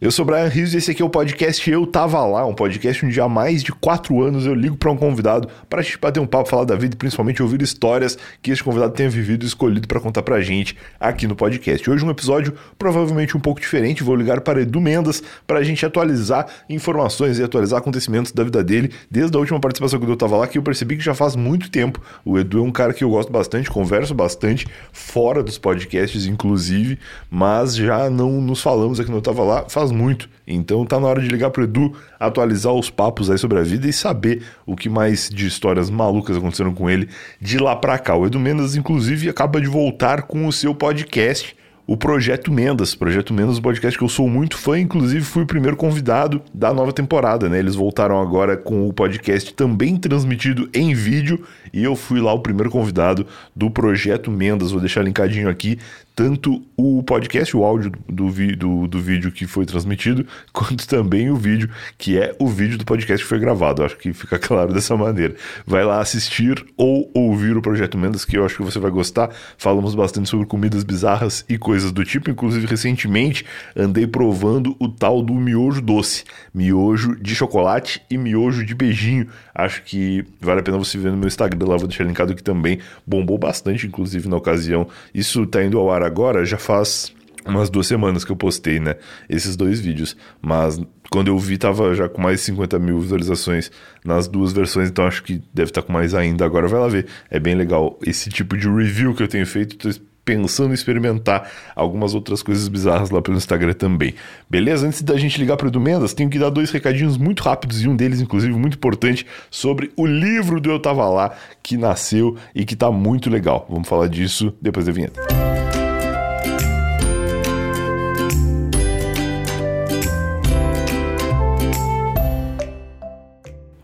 Eu sou Brian Rios e esse aqui é o podcast Eu Tava Lá, um podcast onde há mais de quatro anos eu ligo para um convidado para a gente bater um papo, falar da vida e principalmente ouvir histórias que esse convidado tenha vivido e escolhido para contar pra gente aqui no podcast. Hoje um episódio provavelmente um pouco diferente, vou ligar para Edu Mendas para a gente atualizar informações e atualizar acontecimentos da vida dele desde a última participação que eu tava lá, que eu percebi que já faz muito tempo. O Edu é um cara que eu gosto bastante, converso bastante, fora dos podcasts inclusive, mas já não nos falamos aqui no Eu Tava Lá faz faz muito. Então tá na hora de ligar pro Edu, atualizar os papos aí sobre a vida e saber o que mais de histórias malucas aconteceram com ele de lá pra cá. O Edu Mendes, inclusive, acaba de voltar com o seu podcast o Projeto Mendas. Projeto Mendas, um podcast que eu sou muito fã, inclusive fui o primeiro convidado da nova temporada, né? Eles voltaram agora com o podcast também transmitido em vídeo e eu fui lá o primeiro convidado do Projeto Mendas. Vou deixar linkadinho aqui tanto o podcast, o áudio do, do, do, vídeo que foi transmitido, quanto também o vídeo, que é o vídeo do podcast que foi gravado. Acho que fica claro dessa maneira. Vai lá assistir ou ouvir o Projeto Mendas, que eu acho que você vai gostar. Falamos bastante sobre comidas bizarras e coisas do tipo. Inclusive, recentemente andei provando o tal do miojo doce. Miojo de chocolate e miojo de beijinho. Acho que vale a pena você ver no meu Instagram lá, vou deixar linkado aqui também. Bombou bastante, inclusive, na ocasião. Isso tá indo ao ar agora já faz umas duas semanas que eu postei, né? Esses dois vídeos. Mas quando eu vi, tava já com mais de 50 mil visualizações nas duas versões, então acho que deve estar tá com mais ainda. Agora vai lá ver. É bem legal esse tipo de review que eu tenho feito. Tô pensando em experimentar algumas outras coisas bizarras lá pelo Instagram também. Beleza? Antes da gente ligar para o Edu Mendas, tenho que dar dois recadinhos muito rápidos e um deles, inclusive, muito importante sobre o livro do Eu Tava Lá, que nasceu e que tá muito legal. Vamos falar disso depois da vinheta.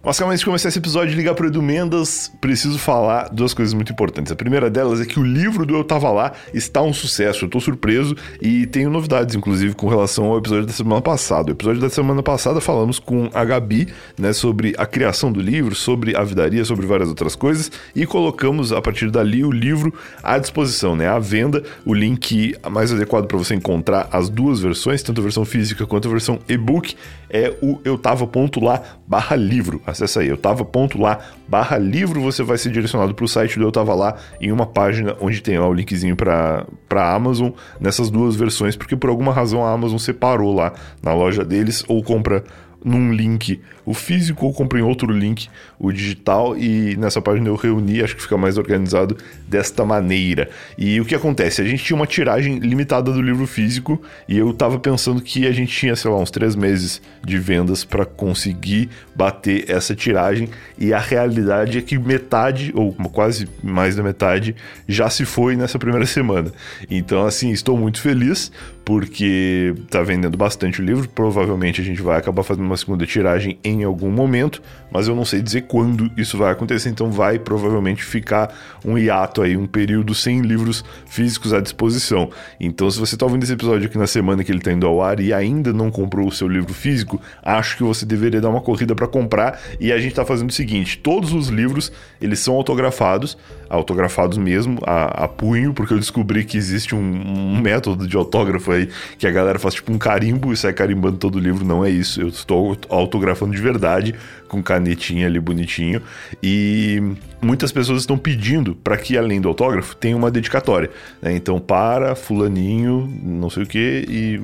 Mas antes de começar esse episódio de ligar pro Edu Mendas, preciso falar duas coisas muito importantes. A primeira delas é que o livro do Eu Tava Lá está um sucesso. Eu tô surpreso e tenho novidades, inclusive, com relação ao episódio da semana passada. O episódio da semana passada falamos com a Gabi, né, sobre a criação do livro, sobre a vidaria, sobre várias outras coisas e colocamos a partir dali o livro à disposição, né, à venda, o link mais adequado para você encontrar as duas versões, tanto a versão física quanto a versão e-book, é o eu tava.lá barra livro. Acesse aí, eu tava ponto lá barra livro, você vai ser direcionado para o site do Eu Tava Lá em uma página onde tem lá o linkzinho para Amazon nessas duas versões, porque por alguma razão a Amazon separou lá na loja deles ou compra num link o físico, ou comprei em outro link o digital e nessa página eu reuni, acho que fica mais organizado desta maneira. E o que acontece? A gente tinha uma tiragem limitada do livro físico e eu tava pensando que a gente tinha, sei lá, uns três meses de vendas para conseguir bater essa tiragem e a realidade é que metade, ou quase mais da metade, já se foi nessa primeira semana. Então, assim, estou muito feliz porque tá vendendo bastante o livro. Provavelmente a gente vai acabar fazendo uma segunda tiragem em algum momento, mas eu não sei dizer quando isso vai acontecer, então vai provavelmente ficar um hiato aí, um período sem livros físicos à disposição. Então, se você tá ouvindo esse episódio aqui na semana que ele tá indo ao ar e ainda não comprou o seu livro físico, acho que você deveria dar uma corrida para comprar. E a gente tá fazendo o seguinte: todos os livros eles são autografados, autografados mesmo, a, a punho, porque eu descobri que existe um, um método de autógrafo aí que a galera faz tipo um carimbo e sai carimbando todo o livro. Não é isso, eu estou autografando de verdade com canetinha ali bonitinho. E muitas pessoas estão pedindo para que, além do autógrafo, tenha uma dedicatória. Né? Então, para Fulaninho, não sei o que, e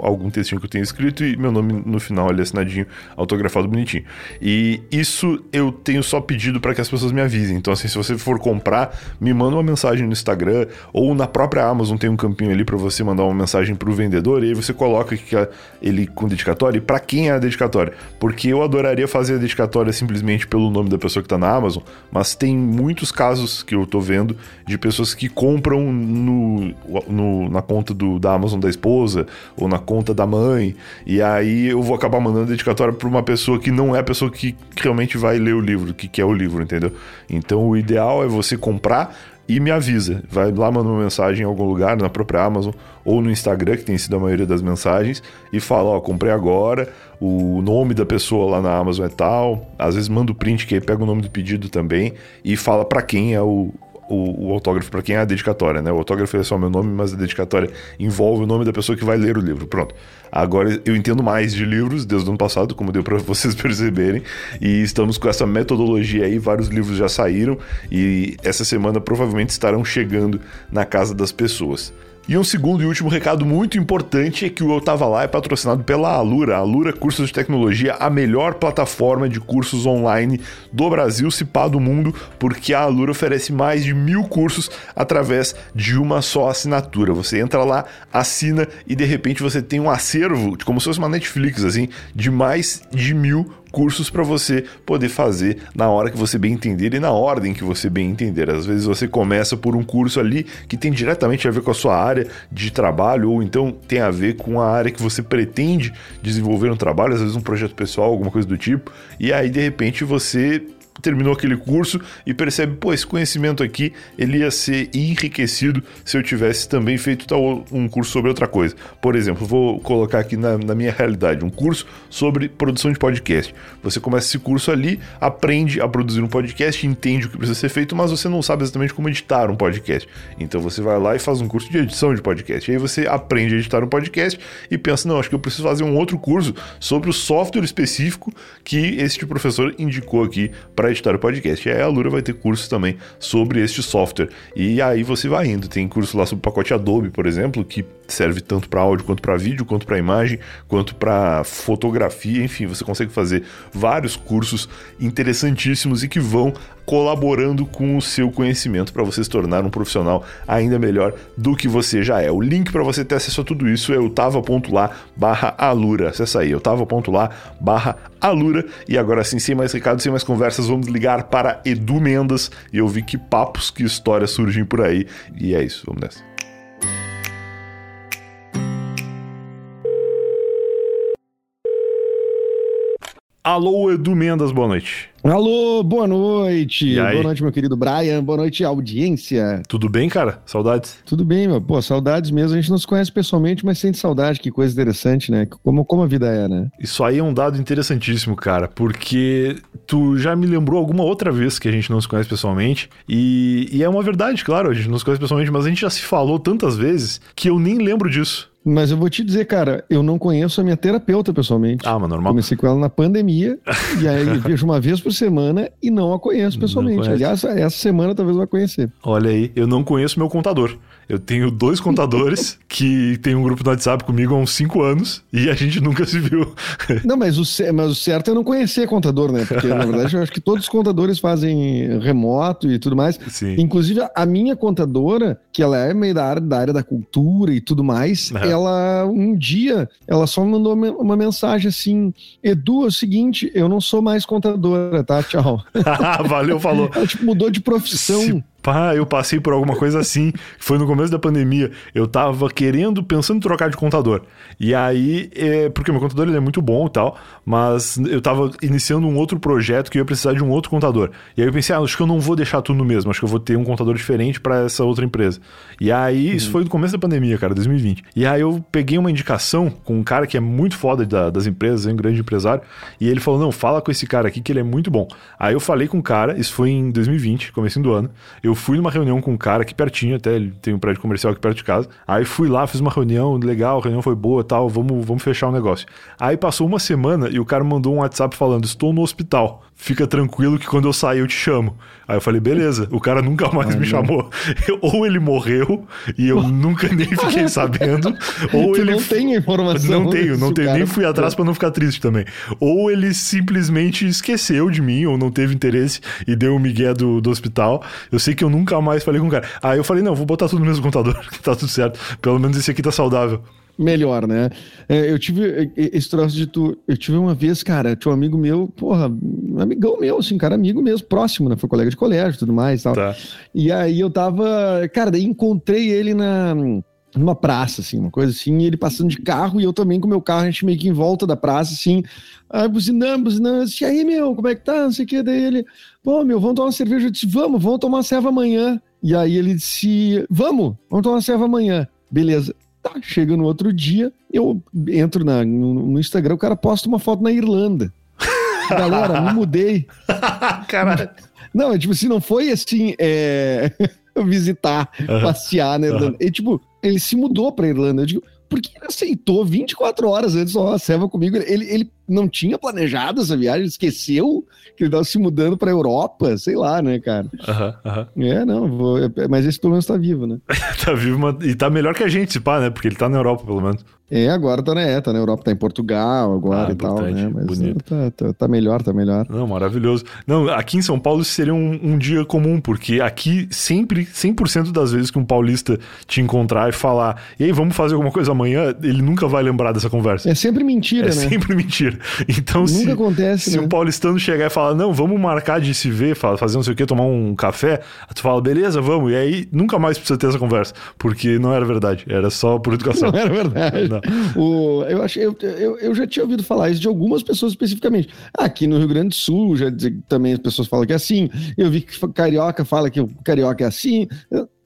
algum textinho que eu tenho escrito e meu nome no final ali assinadinho, autografado bonitinho. E isso eu tenho só pedido para que as pessoas me avisem. Então, assim, se você for comprar, me manda uma mensagem no Instagram ou na própria Amazon tem um campinho ali para você mandar uma mensagem pro vendedor e aí você coloca que ele com dedicatória e para quem é a dedicatória. Porque eu adoraria fazer a dedicatória simplesmente pelo nome da pessoa que tá na Amazon, mas tem muitos casos que eu tô vendo de pessoas que compram no, no na conta do, da Amazon da esposa ou na conta da mãe, e aí eu vou acabar mandando dedicatória para uma pessoa que não é a pessoa que realmente vai ler o livro, que quer o livro, entendeu? Então o ideal é você comprar e me avisa. Vai lá, manda uma mensagem em algum lugar, na própria Amazon ou no Instagram, que tem sido a maioria das mensagens, e fala: Ó, comprei agora, o nome da pessoa lá na Amazon é tal. Às vezes manda o print, que aí pega o nome do pedido também, e fala para quem é o, o, o autógrafo para quem é a dedicatória, né? O autógrafo é só meu nome, mas a dedicatória envolve o nome da pessoa que vai ler o livro. Pronto. Agora eu entendo mais de livros desde o ano passado, como deu para vocês perceberem, e estamos com essa metodologia aí. Vários livros já saíram e essa semana provavelmente estarão chegando na casa das pessoas. E um segundo e último recado muito importante é que o Eu Tava Lá é patrocinado pela Alura. Alura Cursos de Tecnologia, a melhor plataforma de cursos online do Brasil, se pá do mundo, porque a Alura oferece mais de mil cursos através de uma só assinatura. Você entra lá, assina e de repente você tem um acervo, como se fosse uma Netflix, assim, de mais de mil cursos para você poder fazer na hora que você bem entender e na ordem que você bem entender. Às vezes você começa por um curso ali que tem diretamente a ver com a sua área de trabalho ou então tem a ver com a área que você pretende desenvolver no trabalho, às vezes um projeto pessoal, alguma coisa do tipo, e aí de repente você terminou aquele curso e percebe, pô, esse conhecimento aqui, ele ia ser enriquecido se eu tivesse também feito tal um curso sobre outra coisa. Por exemplo, vou colocar aqui na, na minha realidade um curso sobre produção de podcast. Você começa esse curso ali, aprende a produzir um podcast, entende o que precisa ser feito, mas você não sabe exatamente como editar um podcast. Então você vai lá e faz um curso de edição de podcast. E aí você aprende a editar um podcast e pensa, não, acho que eu preciso fazer um outro curso sobre o software específico que esse professor indicou aqui editar o podcast. E aí a Lura vai ter curso também sobre este software. E aí você vai indo. Tem curso lá sobre o pacote Adobe, por exemplo, que serve tanto para áudio quanto para vídeo, quanto para imagem, quanto para fotografia. Enfim, você consegue fazer vários cursos interessantíssimos e que vão colaborando com o seu conhecimento para você se tornar um profissional ainda melhor do que você já é. O link para você ter acesso a tudo isso é o tava.lá barra alura. Acessa aí, eu tava.lá barra alura. E agora sim, sem mais recados, sem mais conversas, vamos ligar para Edu Mendas e ouvir que papos, que histórias surgem por aí. E é isso, vamos nessa. Alô, Edu Mendas, boa noite. Alô, boa noite. Boa noite, meu querido Brian. Boa noite, audiência. Tudo bem, cara? Saudades? Tudo bem, meu. Pô, saudades mesmo. A gente não se conhece pessoalmente, mas sente saudade. Que coisa interessante, né? Como, como a vida é, né? Isso aí é um dado interessantíssimo, cara, porque tu já me lembrou alguma outra vez que a gente não se conhece pessoalmente. E, e é uma verdade, claro, a gente não se conhece pessoalmente, mas a gente já se falou tantas vezes que eu nem lembro disso. Mas eu vou te dizer, cara, eu não conheço a minha terapeuta pessoalmente. Ah, mas normal. Comecei com ela na pandemia, e aí vejo uma vez por semana e não a conheço pessoalmente. Aliás, essa semana talvez eu vá conhecer. Olha aí, eu não conheço meu contador. Eu tenho dois contadores que tem um grupo no WhatsApp comigo há uns cinco anos e a gente nunca se viu. Não, mas o, mas o certo é não conhecer contador, né? Porque, na verdade, eu acho que todos os contadores fazem remoto e tudo mais. Sim. Inclusive, a minha contadora, que ela é meio da área da, área da cultura e tudo mais, uhum. ela, um dia, ela só me mandou uma mensagem assim, Edu, é o seguinte, eu não sou mais contadora, tá? Tchau. Valeu, falou. Ela, tipo, mudou de profissão. Se Pá, eu passei por alguma coisa assim. Foi no começo da pandemia. Eu tava querendo, pensando em trocar de contador. E aí, é, porque meu contador ele é muito bom e tal, mas eu tava iniciando um outro projeto que eu ia precisar de um outro contador. E aí eu pensei, ah, acho que eu não vou deixar tudo no mesmo, acho que eu vou ter um contador diferente para essa outra empresa. E aí, uhum. isso foi no começo da pandemia, cara, 2020. E aí eu peguei uma indicação com um cara que é muito foda da, das empresas, é um grande empresário, e ele falou: não, fala com esse cara aqui que ele é muito bom. Aí eu falei com o cara, isso foi em 2020, começo do ano. Eu eu fui numa reunião com um cara aqui pertinho, até ele tem um prédio comercial aqui perto de casa. Aí fui lá, fiz uma reunião legal, a reunião foi boa tal, vamos, vamos fechar o negócio. Aí passou uma semana e o cara mandou um WhatsApp falando: Estou no hospital fica tranquilo que quando eu sair eu te chamo. Aí eu falei, beleza, o cara nunca mais me chamou. ou ele morreu e eu nunca nem fiquei sabendo, ou ele não tem informação. Não tenho, não tenho, nem fui atrás para não ficar triste também. Ou ele simplesmente esqueceu de mim ou não teve interesse e deu o um migué do, do hospital. Eu sei que eu nunca mais falei com o cara. Aí eu falei, não, vou botar tudo no mesmo computador, que tá tudo certo. Pelo menos esse aqui tá saudável melhor, né? É, eu tive esse troço de tu. Eu tive uma vez, cara, tinha um amigo meu, porra, um amigão meu, assim, cara, amigo mesmo, próximo, né? Foi colega de colégio e tudo mais e tal. Tá. E aí eu tava. Cara, daí encontrei ele na. Numa praça, assim, uma coisa assim, e ele passando de carro e eu também com o meu carro, a gente meio que em volta da praça, assim, aí buzinando, buzinando, e aí, meu, como é que tá? Não sei o que, daí ele, pô, meu, vamos tomar uma cerveja. Eu disse, vamos, vamos tomar uma serva amanhã. E aí ele disse, vamos, vamos tomar uma serva amanhã. Beleza. Tá, chega no outro dia, eu entro na, no, no Instagram, o cara posta uma foto na Irlanda. Galera, me mudei. Caralho. Não, é tipo assim, não foi assim. É... visitar, passear na Irlanda. E, tipo, ele se mudou pra Irlanda. Eu digo, por que ele aceitou 24 horas antes, ó, oh, comigo? Ele, ele não tinha planejado essa viagem, esqueceu que ele estava se mudando para Europa, sei lá, né, cara? Aham, uh aham. -huh, uh -huh. É, não, vou, mas esse pelo menos tá vivo, né? tá vivo e tá melhor que a gente, se pá, né? Porque ele tá na Europa, pelo menos. É, agora tá, né, tá na Europa, tá em Portugal agora ah, e tal, né? Mas bonito. Tá, tá, tá, melhor, tá melhor. Não, maravilhoso. Não, aqui em São Paulo seria um, um dia comum, porque aqui sempre, 100% das vezes que um paulista te encontrar e falar, e aí, vamos fazer alguma coisa amanhã, ele nunca vai lembrar dessa conversa. É sempre mentira, é né? É sempre mentira. Então, Nunca se, acontece, se né? um paulistano chegar e falar, não, vamos marcar de se ver, fazer não sei o que, tomar um café, tu fala, beleza, vamos. E aí nunca mais precisa ter essa conversa, porque não era verdade, era só por educação. Não era verdade. Não. O, eu, achei, eu, eu, eu já tinha ouvido falar isso de algumas pessoas especificamente. Aqui no Rio Grande do Sul, já também as pessoas falam que é assim. Eu vi que carioca fala que o carioca é assim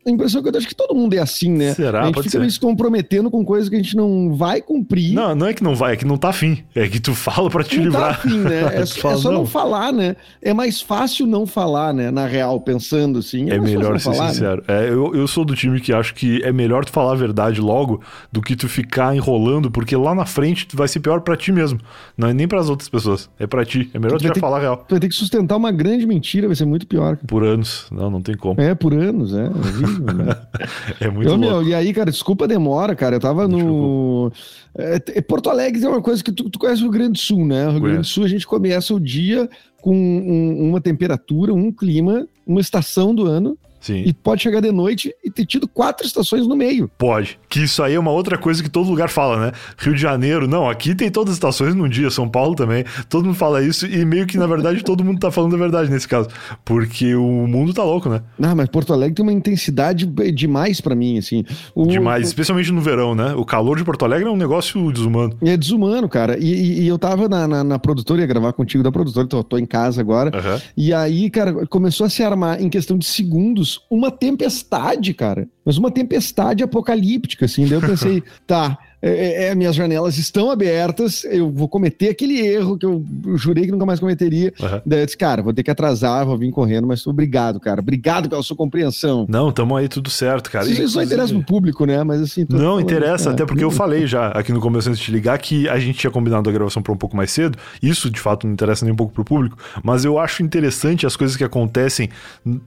a impressão que eu acho que todo mundo é assim, né? Será? A gente Pode fica ser. se comprometendo com coisas que a gente não vai cumprir. Não, não é que não vai, é que não tá afim. É que tu fala para te não livrar. Tá afim, né? É, fala, é só não. não. falar, né? É mais fácil não falar, né? Na real, pensando assim. É, é melhor ser falar, né? sincero. Né? É, eu, eu sou do time que acho que é melhor tu falar a verdade logo do que tu ficar enrolando, porque lá na frente vai ser pior para ti mesmo. Não é nem para as outras pessoas. É para ti. É melhor tu, tu já ter, falar a real. Tu vai ter que sustentar uma grande mentira, vai ser muito pior. Por anos. Não, não tem como. É, por anos, é. É? É muito eu, meu, E aí, cara, desculpa a demora, cara. Eu tava no. É, Porto Alegre é uma coisa que tu, tu conhece o Rio Grande do Sul, né? O Rio Grande do Sul a gente começa o dia com um, uma temperatura, um clima, uma estação do ano Sim. E pode chegar de noite e ter tido quatro estações no meio. Pode. Que isso aí é uma outra coisa que todo lugar fala, né? Rio de Janeiro, não, aqui tem todas as estações num dia, São Paulo também. Todo mundo fala isso e meio que, na verdade, todo mundo tá falando a verdade nesse caso. Porque o mundo tá louco, né? Não, mas Porto Alegre tem uma intensidade demais para mim, assim. O... Demais, especialmente no verão, né? O calor de Porto Alegre é um negócio desumano. É desumano, cara. E, e, e eu tava na, na, na, produtora, ia gravar contigo da produtora, tô, tô em casa agora. Uhum. E aí, cara, começou a se armar em questão de segundos uma tempestade tempestade, cara. Mas uma tempestade apocalíptica, assim. Daí eu pensei, tá, é, é, é, minhas janelas estão abertas, eu vou cometer aquele erro que eu jurei que nunca mais cometeria. Uhum. Daí eu disse, cara, vou ter que atrasar, vou vir correndo, mas obrigado, cara. Obrigado pela sua compreensão. Não, tamo aí tudo certo, cara. Isso Inclusive... interessa pro público, né? Mas assim. Não falando, interessa, é. até porque eu falei já aqui no começo antes de te ligar que a gente tinha combinado a gravação para um pouco mais cedo. Isso de fato não interessa nem um pouco pro público, mas eu acho interessante as coisas que acontecem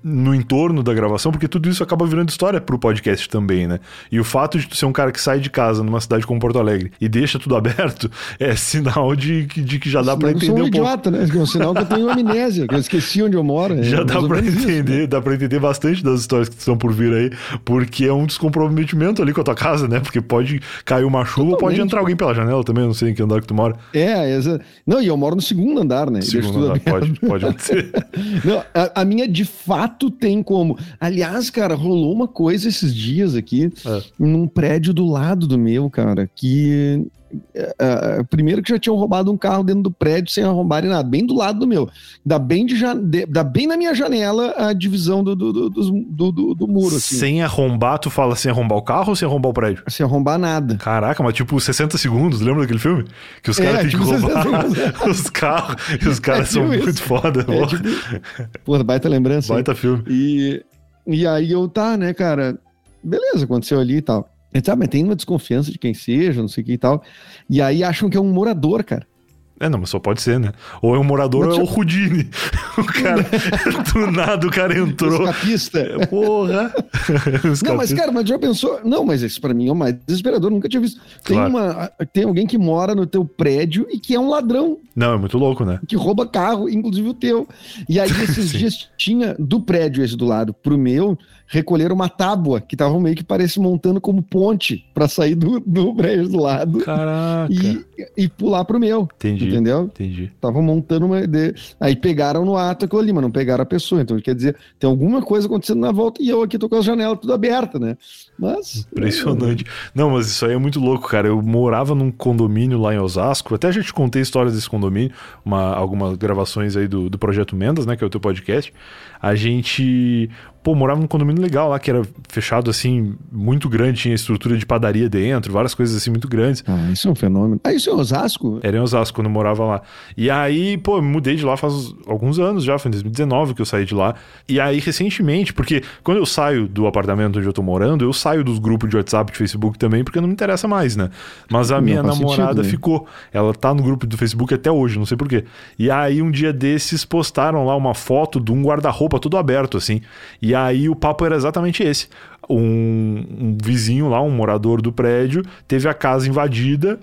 no entorno da gravação, porque tudo isso acaba virando história pro podcast também, né? E o fato de tu ser um cara que sai de casa numa cidade como Porto Alegre e deixa tudo aberto, é sinal de, de que já dá para entender eu sou um, um idiota, pouco. né? É um sinal que eu tenho amnésia, que eu esqueci onde eu moro. Né? Já dá para entender, isso, né? dá para entender bastante das histórias que estão por vir aí, porque é um descomprometimento ali com a tua casa, né? Porque pode cair uma chuva, ou pode entrar alguém pela janela também, não sei em que andar que tu mora. É, exa... não, e eu moro no segundo andar, né? Segundo andar, pode, pode acontecer. não, a, a, minha de fato tem como. Aliás, cara, rolou uma coisa esses dias aqui, é. num prédio do lado do meu, cara, que Uh, primeiro que já tinham roubado um carro dentro do prédio sem arrombarem nada, bem do lado do meu. Dá bem, de, de dá bem na minha janela a divisão do, do, do, do, do, do muro. Assim. Sem arrombar, tu fala sem arrombar o carro ou sem arrombar o prédio? Sem arrombar nada. Caraca, mas tipo 60 segundos, lembra daquele filme? Que os caras é, têm tipo que roubar os carros e os caras é, são muito foda. É, tipo, porra, baita lembrança. Baita filme. E, e aí eu, tá, né, cara, beleza, aconteceu ali e tal. Ele sabe, mas tem uma desconfiança de quem seja, não sei o que e tal. E aí acham que é um morador, cara. É, não, mas só pode ser, né? Ou é um morador ou é o Rudine. O cara, do nada o cara entrou. Escapista. É, porra. não, mas cara, mas já pensou... Não, mas esse pra mim é o mais desesperador, nunca tinha visto. Tem, claro. uma, tem alguém que mora no teu prédio e que é um ladrão. Não, é muito louco, né? Que rouba carro, inclusive o teu. E aí esses dias tinha do prédio esse do lado pro meu recolheram uma tábua que tava meio que parece montando como ponte para sair do, do prédio do lado. Caraca. E, e pular pro meu. Entendi. Entendeu? Entendi. Tava montando uma. De... Aí pegaram no ato aquilo ali, mas não pegaram a pessoa. Então quer dizer, tem alguma coisa acontecendo na volta e eu aqui tô com as janelas tudo abertas, né? Mas. Impressionante. Não, mas isso aí é muito louco, cara. Eu morava num condomínio lá em Osasco. Até a gente contei histórias desse condomínio, uma, algumas gravações aí do, do Projeto Mendas, né? Que é o teu podcast. A gente pô, morava num condomínio legal lá, que era fechado assim, muito grande, tinha estrutura de padaria dentro, várias coisas assim muito grandes. Ah, isso é um fenômeno. Ah, isso é Osasco? Era em Osasco, quando eu morava lá. E aí, pô, eu mudei de lá faz alguns anos já, foi em 2019 que eu saí de lá. E aí, recentemente, porque quando eu saio do apartamento onde eu tô morando, eu saio dos grupos de WhatsApp, de Facebook também, porque não me interessa mais, né? Mas a não minha namorada sentido, né? ficou. Ela tá no grupo do Facebook até hoje, não sei porquê. E aí, um dia desses, postaram lá uma foto de um guarda-roupa todo aberto, assim. E aí, o papo era exatamente esse. Um, um vizinho lá, um morador do prédio, teve a casa invadida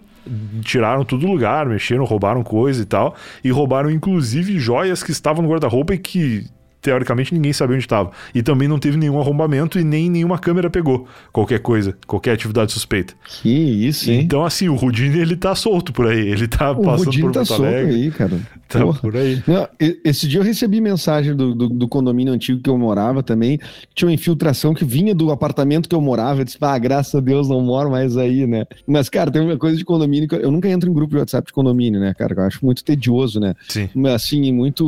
tiraram tudo do lugar, mexeram, roubaram coisa e tal, e roubaram inclusive joias que estavam no guarda-roupa e que teoricamente ninguém sabia onde estava. E também não teve nenhum arrombamento e nem nenhuma câmera pegou qualquer coisa, qualquer atividade suspeita. Que isso, hein? Então, assim, o Rudine, ele tá solto por aí. Ele tá o passando Rudine por tá solto aí, cara. Tá Porra. por aí. Não, esse dia eu recebi mensagem do, do, do, condomínio antigo que eu morava também. Tinha uma infiltração que vinha do apartamento que eu morava. Eu disse, ah, graças a Deus não moro mais aí, né? Mas, cara, tem uma coisa de condomínio que eu, eu nunca entro em grupo de WhatsApp de condomínio, né, cara? Eu acho muito tedioso, né? Sim. Assim, muito,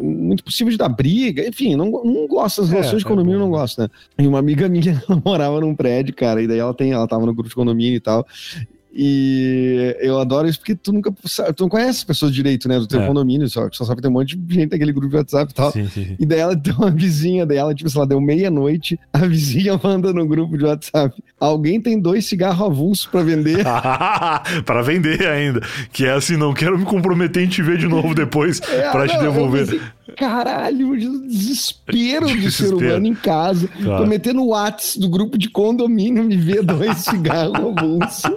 muito possível de dar briga. Enfim, não, não gosto das é, relações é, de condomínio, é não gosto, né? E uma amiga minha morava num prédio, cara, e daí ela tem, ela tava no grupo de condomínio e tal. E eu adoro isso porque tu nunca tu não conhece as pessoas direito, né? Do teu é. condomínio, só, só sabe que tem um monte de gente naquele grupo de WhatsApp e tal. Sim, sim. E daí ela tem uma vizinha dela, tipo, sei lá, deu meia-noite, a vizinha manda no grupo de WhatsApp. Alguém tem dois cigarros avulsos para vender? para vender ainda. Que é assim, não quero me comprometer em te ver de novo depois é, para te devolver. Caralho, desespero do ser humano em casa. Claro. Tô metendo o WhatsApp do grupo de condomínio, me vê dois cigarros no bolso.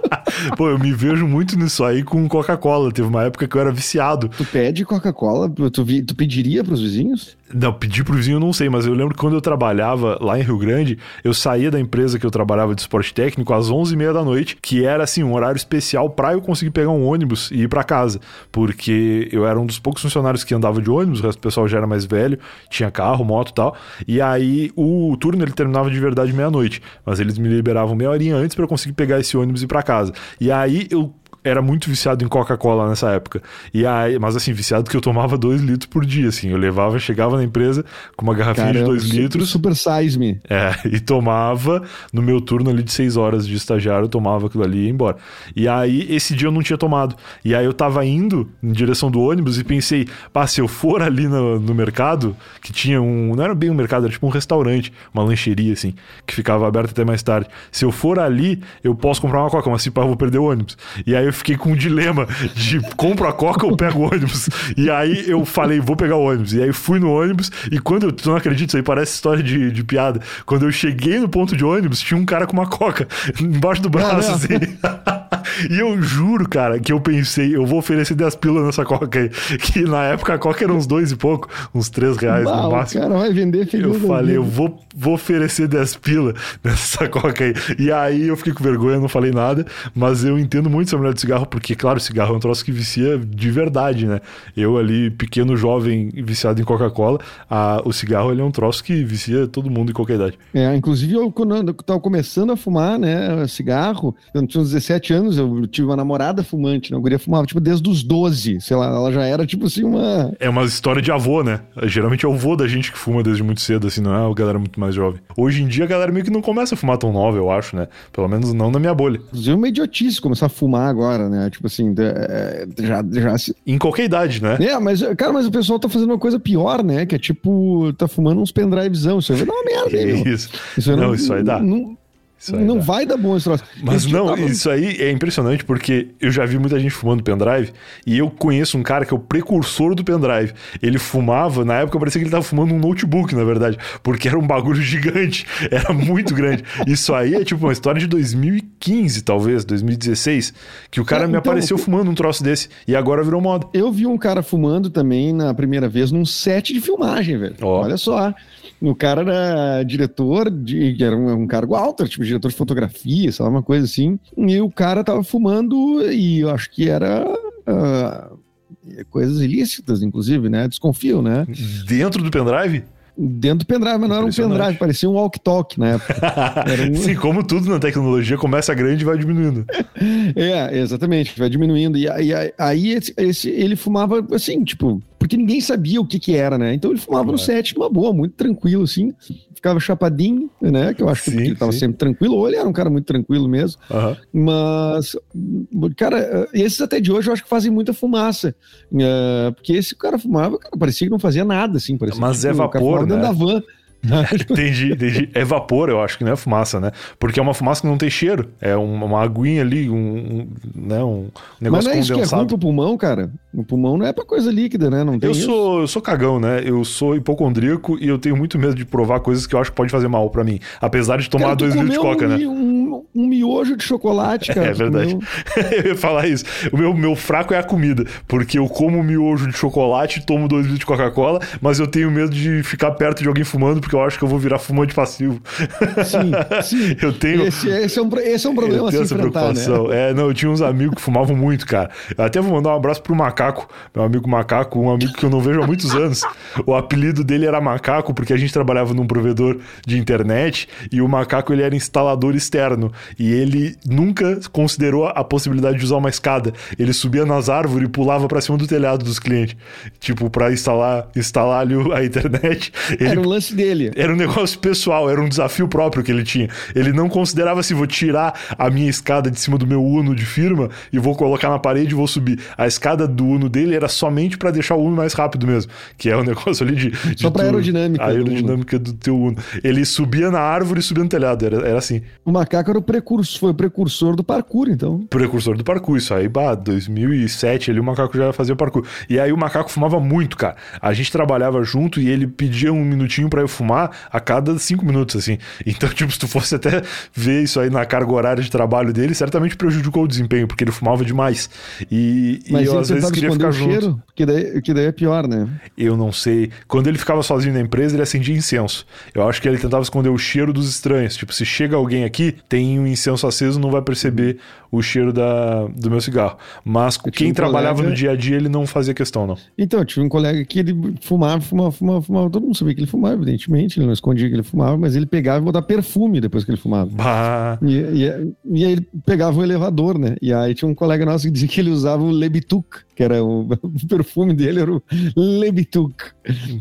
Pô, eu me vejo muito nisso aí com Coca-Cola. Teve uma época que eu era viciado. Tu pede Coca-Cola? Tu, tu pediria pros vizinhos? Não, pedir pro vizinho eu não sei, mas eu lembro que quando eu trabalhava lá em Rio Grande, eu saía da empresa que eu trabalhava de esporte técnico às 11h30 da noite, que era assim, um horário especial para eu conseguir pegar um ônibus e ir para casa, porque eu era um dos poucos funcionários que andava de ônibus, o resto do pessoal já era mais velho, tinha carro, moto e tal, e aí o turno ele terminava de verdade meia-noite, mas eles me liberavam meia horinha antes para eu conseguir pegar esse ônibus e ir para casa. E aí eu era muito viciado em Coca-Cola nessa época. E aí, mas assim, viciado que eu tomava dois litros por dia, assim. Eu levava, chegava na empresa com uma garrafinha Caramba, de dois litros. Super size me. É, e tomava no meu turno ali de seis horas de estagiário, eu tomava aquilo ali e ia embora. E aí, esse dia eu não tinha tomado. E aí eu tava indo em direção do ônibus e pensei, pá, se eu for ali no, no mercado, que tinha um. Não era bem um mercado, era tipo um restaurante, uma lancheria, assim, que ficava aberto até mais tarde. Se eu for ali, eu posso comprar uma coca, mas se pá, eu vou perder o ônibus. E aí eu fiquei com um dilema de compro a coca ou pego o ônibus. E aí eu falei, vou pegar o ônibus. E aí fui no ônibus e quando eu, tu não acredita, isso aí parece história de, de piada. Quando eu cheguei no ponto de ônibus, tinha um cara com uma coca embaixo do braço, assim. e eu juro, cara, que eu pensei, eu vou oferecer 10 pilas nessa coca aí. Que na época a coca era uns dois e pouco, uns 3 reais no máximo. cara vai vender feliz. Eu falei, eu vou, vou oferecer 10 pilas nessa coca aí. E aí eu fiquei com vergonha, não falei nada, mas eu entendo muito essa mulher de cigarro, porque, claro, cigarro é um troço que vicia de verdade, né? Eu ali, pequeno jovem viciado em Coca-Cola, o cigarro ele é um troço que vicia todo mundo em qualquer idade. É, inclusive eu quando eu tava começando a fumar, né, cigarro, eu tinha uns 17 anos, eu tive uma namorada fumante, né? Eu guria fumava, tipo, desde os 12, sei lá, ela já era, tipo assim, uma... É uma história de avô, né? Geralmente é o avô da gente que fuma desde muito cedo, assim, não é a galera muito mais jovem. Hoje em dia a galera meio que não começa a fumar tão nova, eu acho, né? Pelo menos não na minha bolha. Inclusive é uma idiotice começar a fumar agora, né? Tipo assim, é, já, já se... Em qualquer idade, né? É, mas, cara, mas o pessoal tá fazendo uma coisa pior, né? Que é tipo, tá fumando uns pendrivezão. Isso aí vai dar uma merda, hein, Isso. Isso não, não, isso aí dá. Não, não dá. vai dar bom esse troço. Mas esse não, tipo, isso aí é impressionante porque eu já vi muita gente fumando pendrive e eu conheço um cara que é o precursor do pendrive. Ele fumava, na época parecia que ele tava fumando um notebook, na verdade, porque era um bagulho gigante, era muito grande. Isso aí é tipo uma história de 2015, talvez, 2016, que o cara é, me então, apareceu fumando um troço desse e agora virou moda. Eu vi um cara fumando também na primeira vez num set de filmagem, velho. Oh. Olha só. O cara era diretor, de, era um, um cargo alto, tipo diretor de fotografia, sei lá, uma coisa assim. E o cara tava fumando e eu acho que era. Uh, coisas ilícitas, inclusive, né? Desconfio, né? Dentro do pendrive? Dentro do pendrive, mas não era um pendrive, parecia um walk-talk na época. Um... Sim, como tudo na tecnologia, começa grande e vai diminuindo. é, exatamente, vai diminuindo. E aí, aí esse, esse, ele fumava assim, tipo, porque ninguém sabia o que que era, né? Então ele fumava claro. no set, uma boa, muito tranquilo, assim, ficava chapadinho, né? Que eu acho sim, que ele estava sempre tranquilo, ou ele era um cara muito tranquilo mesmo. Uhum. Mas, cara, esses até de hoje eu acho que fazem muita fumaça. Uh, porque esse cara fumava, cara, parecia que não fazia nada, assim. Parecia Mas que, é vapor? Dentro da van. entendi, entendi. É vapor, eu acho que não é fumaça, né? Porque é uma fumaça que não tem cheiro. É uma, uma aguinha ali, um, um, né? um negócio Mas não é isso que é ruim pro pulmão, cara? O pulmão não é pra coisa líquida, né? Não tem eu, sou, eu sou cagão, né? Eu sou hipocondríaco e eu tenho muito medo de provar coisas que eu acho que pode fazer mal para mim. Apesar de tomar cara, dois litros de coca, um, né? Um, um, miojo de chocolate, cara. É verdade. eu ia falar isso. O meu, meu fraco é a comida. Porque eu como miojo de chocolate, tomo dois litros de Coca-Cola, mas eu tenho medo de ficar perto de alguém fumando, porque eu acho que eu vou virar fumante passivo. Sim, sim. eu tenho. Esse, esse, é, um, esse é um problema eu tenho essa preocupação. Né? É, não, eu tinha uns amigos que fumavam muito, cara. Eu até vou mandar um abraço pro Macaco, meu amigo Macaco, um amigo que eu não vejo há muitos anos. O apelido dele era Macaco, porque a gente trabalhava num provedor de internet e o Macaco ele era instalador externo. E ele nunca considerou a possibilidade de usar uma escada. Ele subia nas árvores e pulava para cima do telhado dos clientes. Tipo, para instalar, instalar ali a internet. Ele... Era o lance dele. Era um negócio pessoal, era um desafio próprio que ele tinha. Ele não considerava assim, vou tirar a minha escada de cima do meu Uno de firma e vou colocar na parede e vou subir. A escada do Uno dele era somente para deixar o Uno mais rápido mesmo, que é o um negócio ali de... de Só para aerodinâmica. A aerodinâmica do, do, teu Uno. Ele subia na árvore e subia no telhado, era, era assim. O macaco era o precursor, foi o precursor do parkour, então. Precursor do parkour, isso aí, bah, 2007 ali o macaco já fazia parkour. E aí o macaco fumava muito, cara. A gente trabalhava junto e ele pedia um minutinho para eu fumar a cada cinco minutos, assim. Então, tipo, se tu fosse até ver isso aí na carga horária de trabalho dele, certamente prejudicou o desempenho, porque ele fumava demais. E, Mas e eu às vezes queria ficar junto. Cheiro, que daí, que daí é pior, né? Eu não sei. Quando ele ficava sozinho na empresa, ele acendia incenso. Eu acho que ele tentava esconder o cheiro dos estranhos. Tipo, se chega alguém aqui, tem um incenso aceso, não vai perceber o cheiro da, do meu cigarro. Mas quem um trabalhava colega... no dia a dia, ele não fazia questão, não. Então, eu tive um colega que ele fumava, fumava, fumava, fumava. Todo mundo sabia que ele fumava, evidentemente. Ele não escondia que ele fumava, mas ele pegava e botava perfume depois que ele fumava. Bah. E, e, e aí ele pegava o elevador, né? E aí tinha um colega nosso que dizia que ele usava o Lebituc que era o, o perfume dele era o Lebituc,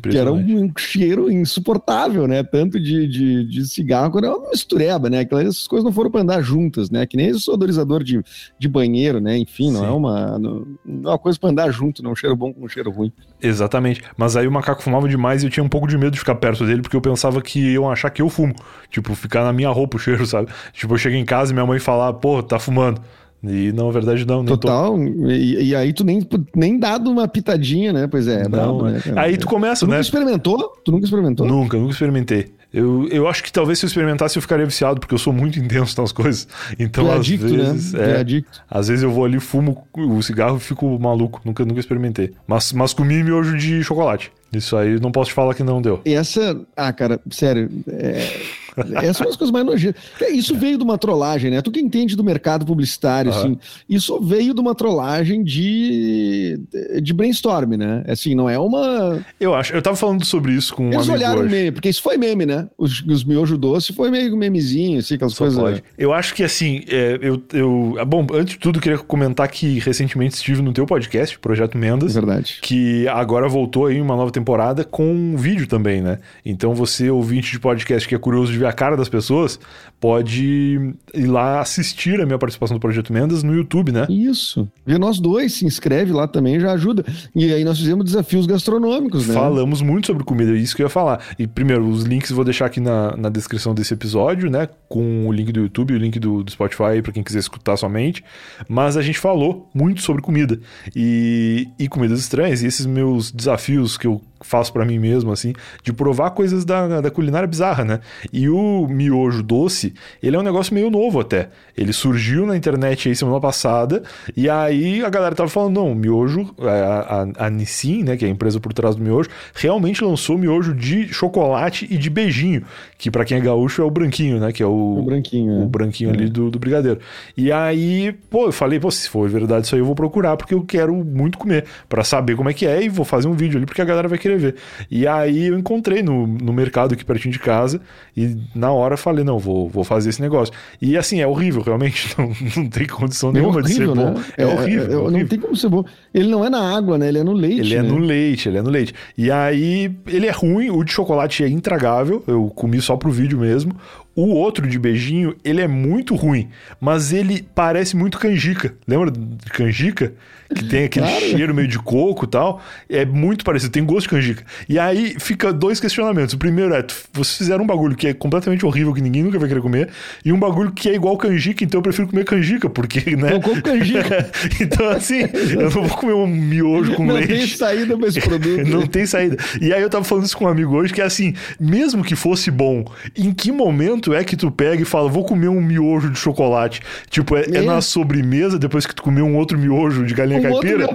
que era um, um, cheiro insuportável, né? Tanto de, de, de cigarro quanto uma mistureba, né? Aquelas coisas não foram para andar juntas, né? Que nem esse odorizador de, de banheiro, né? Enfim, não é uma, não, não é uma coisa para andar junto, não. Um cheiro bom com um cheiro ruim. Exatamente. Mas aí o macaco fumava demais e eu tinha um pouco de medo de ficar perto dele, porque eu pensava que iam achar que eu fumo. Tipo, ficar na minha roupa o cheiro, sabe? Tipo, eu cheguei em casa e minha mãe falar, pô, tá fumando. E na verdade não. Total. Tô... E, e, aí tu nem, nem dado uma pitadinha, né? Pois é. é não, né, Aí tu começa, tu né? Nunca experimentou? Tu nunca experimentou? Nunca, nunca experimentei. Eu, eu acho que talvez se eu experimentasse eu ficaria viciado, porque eu sou muito intenso nas coisas. Então, é adicto, às né? vezes. Né? É, é adicto. Às vezes eu vou ali, fumo o cigarro e fico maluco. Nunca, nunca experimentei. Mas, mas comi miojo de chocolate. Isso aí não posso te falar que não deu. E essa. Ah, cara, sério. É... Essas são as coisas mais nojentas. Isso veio de uma trollagem, né? Tu que entende do mercado publicitário, uhum. assim. Isso veio de uma trollagem de, de brainstorm, né? Assim, não é uma. Eu acho. Eu tava falando sobre isso com um Eles olharam hoje. meme, porque isso foi meme, né? Os, os miojos doces foi meio memezinho, assim, aquelas Só coisas. Pode. Eu acho que, assim, é, eu, eu. Bom, antes de tudo, queria comentar que recentemente estive no teu podcast, Projeto Mendas. Verdade. Que agora voltou aí uma nova temporada com um vídeo também, né? Então você, ouvinte de podcast que é curioso de ver a cara das pessoas, pode ir lá assistir a minha participação do Projeto Mendas no YouTube, né? Isso. Vê nós dois, se inscreve lá também, já ajuda. E aí nós fizemos desafios gastronômicos, né? Falamos muito sobre comida, é isso que eu ia falar. E primeiro, os links eu vou deixar aqui na, na descrição desse episódio, né? Com o link do YouTube e o link do, do Spotify para quem quiser escutar somente. Mas a gente falou muito sobre comida e, e comidas estranhas. E esses meus desafios que eu faço para mim mesmo, assim, de provar coisas da, da culinária bizarra, né? E o miojo doce, ele é um negócio meio novo até. Ele surgiu na internet aí semana passada, e aí a galera tava falando, não, o miojo, a, a, a Nissin, né, que é a empresa por trás do miojo, realmente lançou miojo de chocolate e de beijinho, que para quem é gaúcho é o branquinho, né, que é o, o branquinho, o é. branquinho é. ali do, do brigadeiro. E aí, pô, eu falei, pô, se for verdade isso aí eu vou procurar, porque eu quero muito comer, para saber como é que é, e vou fazer um vídeo ali, porque a galera vai querer ver. E aí eu encontrei no, no mercado aqui pertinho de casa e na hora falei, não, vou, vou fazer esse negócio. E assim, é horrível, realmente. Não, não tem condição é nenhuma horrível, de ser né? bom. É, é horrível, é, horrível. Não tem como ser bom. Ele não é na água, né? Ele é no leite. Ele é né? é no leite, ele é no leite. E aí, ele é ruim, o de chocolate é intragável. Eu comi só pro vídeo mesmo. O outro de beijinho, ele é muito ruim, mas ele parece muito canjica. Lembra de canjica? Que tem aquele claro. cheiro meio de coco e tal. É muito parecido, tem gosto de canjica. E aí fica dois questionamentos. O primeiro é: vocês fizeram um bagulho que é completamente horrível, que ninguém nunca vai querer comer, e um bagulho que é igual canjica, então eu prefiro comer canjica, porque, né? Eu como canjica. então, assim, eu não vou comer um miojo com não leite. Não tem saída pra esse produto. não tem saída. E aí eu tava falando isso com um amigo hoje, que é assim: mesmo que fosse bom, em que momento é que tu pega e fala, vou comer um miojo de chocolate? Tipo, é, é. é na sobremesa, depois que tu comer um outro miojo de galinha um caipira?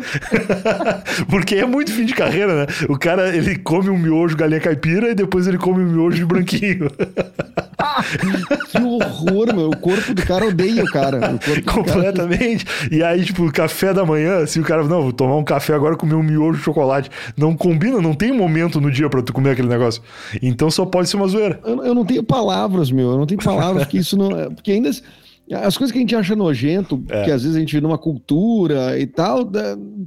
Porque é muito fim de carreira, né? O cara, ele come um miojo galinha caipira e depois ele come um miojo de branquinho. que horror, meu. O corpo do cara odeia o cara. O Completamente. Cara... E aí, tipo, café da manhã, se o cara, não, vou tomar um café agora comer um miojo de chocolate. Não combina, não tem momento no dia para tu comer aquele negócio. Então só pode ser uma zoeira. Eu, eu não tenho palavras, meu. Eu não tenho palavras que isso não. É, porque ainda. As coisas que a gente acha nojento, é. que às vezes a gente vê numa cultura e tal,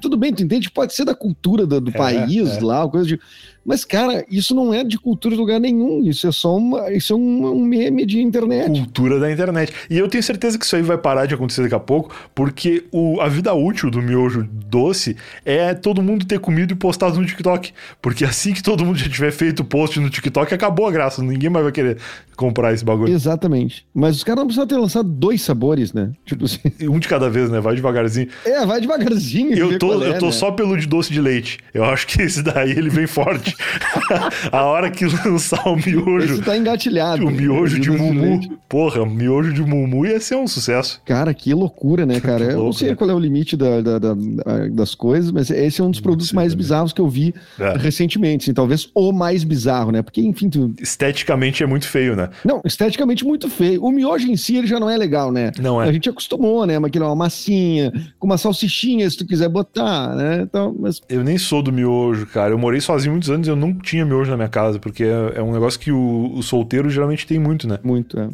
tudo bem, tu entende? Pode ser da cultura do, do é, país é. lá, coisa de. Mas, cara, isso não é de cultura de lugar nenhum. Isso é só uma, isso é um, um, meme de internet. Cultura da internet. E eu tenho certeza que isso aí vai parar de acontecer daqui a pouco, porque o, a vida útil do miojo doce é todo mundo ter comido e postado no TikTok. Porque assim que todo mundo já tiver feito o post no TikTok, acabou a graça. Ninguém mais vai querer comprar esse bagulho. Exatamente. Mas os caras não precisam ter lançado dois sabores, né? Tipo assim. Um de cada vez, né? Vai devagarzinho. É, vai devagarzinho. Eu tô, é, eu tô né? só pelo de doce de leite. Eu acho que esse daí ele vem forte. a hora que lançar o miojo. Esse tá engatilhado. O miojo de Mumu. Porra, o miojo de Mumu ia ser um sucesso. Cara, que loucura, né, cara? Louco, eu não sei né? qual é o limite da, da, da, das coisas, mas esse é um dos produtos mais também. bizarros que eu vi é. recentemente. Assim, talvez o mais bizarro, né? Porque, enfim. Tu... Esteticamente é muito feio, né? Não, esteticamente muito feio. O miojo em si ele já não é legal, né? Não é. A gente acostumou, né? Mas aquilo é uma massinha, com uma salsichinha, se tu quiser botar, né? Então, mas... Eu nem sou do miojo, cara. Eu morei sozinho muitos anos e eu não tinha miojo na minha casa, porque é, é um negócio que o, o, solteiro geralmente tem muito, né? Muito, é.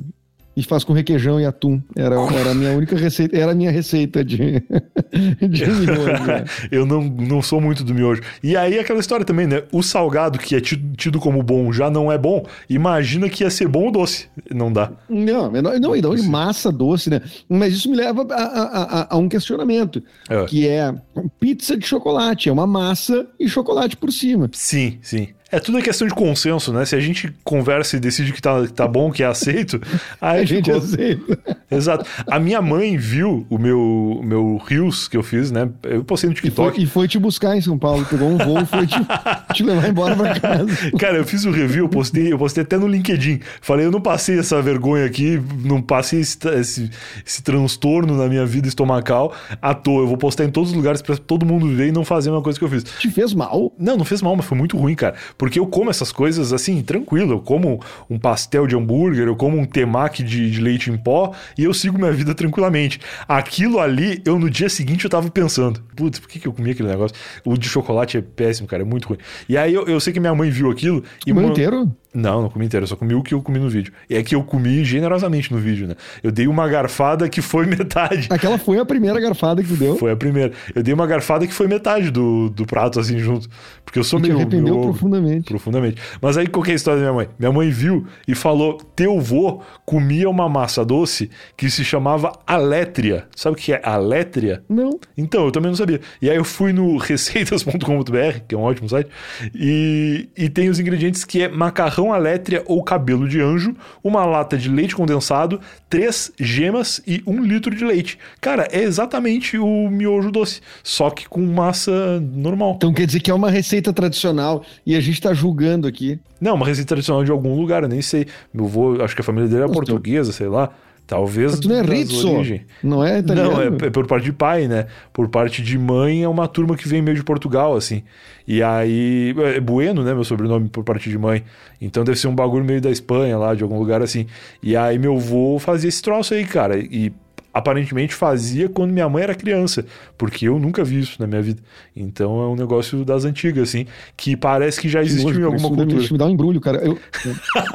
E faz com requeijão e atum. Era, era a minha única receita, era a minha receita de, de miojo. Né? eu não, não sou muito do miojo. E aí aquela história também, né? O salgado, que é tido, tido como bom, já não é bom. Imagina que ia ser bom o doce. Não dá. Não, não, não, não massa doce, né? Mas isso me leva a, a, a, a um questionamento, é. que é pizza de chocolate. É uma massa e chocolate por cima. Sim, sim. É tudo questão de consenso, né? Se a gente conversa e decide que tá, que tá bom, que é aceito, aí a gente ficou... aceita. Exato. A minha mãe viu o meu, meu Rios que eu fiz, né? Eu postei no TikTok. E foi, e foi te buscar em São Paulo, pegou um voo e foi te, te, levar embora pra casa. Cara, eu fiz o review, eu postei, eu postei até no LinkedIn. Falei, eu não passei essa vergonha aqui, não passei esse, esse, esse transtorno na minha vida estomacal à toa. Eu vou postar em todos os lugares pra todo mundo ver e não fazer uma coisa que eu fiz. Te fez mal? Não, não fez mal, mas foi muito ruim, cara. Porque eu como essas coisas assim, tranquilo. Eu como um pastel de hambúrguer, eu como um temaki de, de leite em pó e eu sigo minha vida tranquilamente. Aquilo ali, eu no dia seguinte eu tava pensando, putz, por que, que eu comi aquele negócio? O de chocolate é péssimo, cara, é muito ruim. E aí eu, eu sei que minha mãe viu aquilo e. Comeu inteiro? Não, não comi inteiro, eu só comi o que eu comi no vídeo. E é que eu comi generosamente no vídeo, né? Eu dei uma garfada que foi metade. Aquela foi a primeira garfada que tu deu? Foi a primeira. Eu dei uma garfada que foi metade do, do prato, assim, junto. Porque eu sou meio. Me arrependeu meu, profundamente. Profundamente. Mas aí qual é a história da minha mãe? Minha mãe viu e falou: teu vô comia uma massa doce que se chamava alétria. Sabe o que é alétria? Não. Então, eu também não sabia. E aí eu fui no receitas.com.br, que é um ótimo site, e, e tem os ingredientes que é macarrão macarrão alétria ou cabelo de anjo, uma lata de leite condensado, três gemas e um litro de leite. Cara, é exatamente o miojo doce, só que com massa normal. Então quer dizer que é uma receita tradicional e a gente tá julgando aqui. Não, uma receita tradicional de algum lugar, eu nem sei. Meu avô, acho que a família dele é portuguesa, sei lá. Talvez. Mas tu não é Rizzo? Não é italiano? Não, é, é, por parte de pai, né? Por parte de mãe é uma turma que vem meio de Portugal, assim. E aí. É Bueno, né? Meu sobrenome por parte de mãe. Então deve ser um bagulho meio da Espanha lá, de algum lugar assim. E aí meu avô fazia esse troço aí, cara. E aparentemente fazia quando minha mãe era criança, porque eu nunca vi isso na minha vida. Então é um negócio das antigas, assim, que parece que já existiu em alguma cultura. Isso me dá um embrulho, cara. Eu,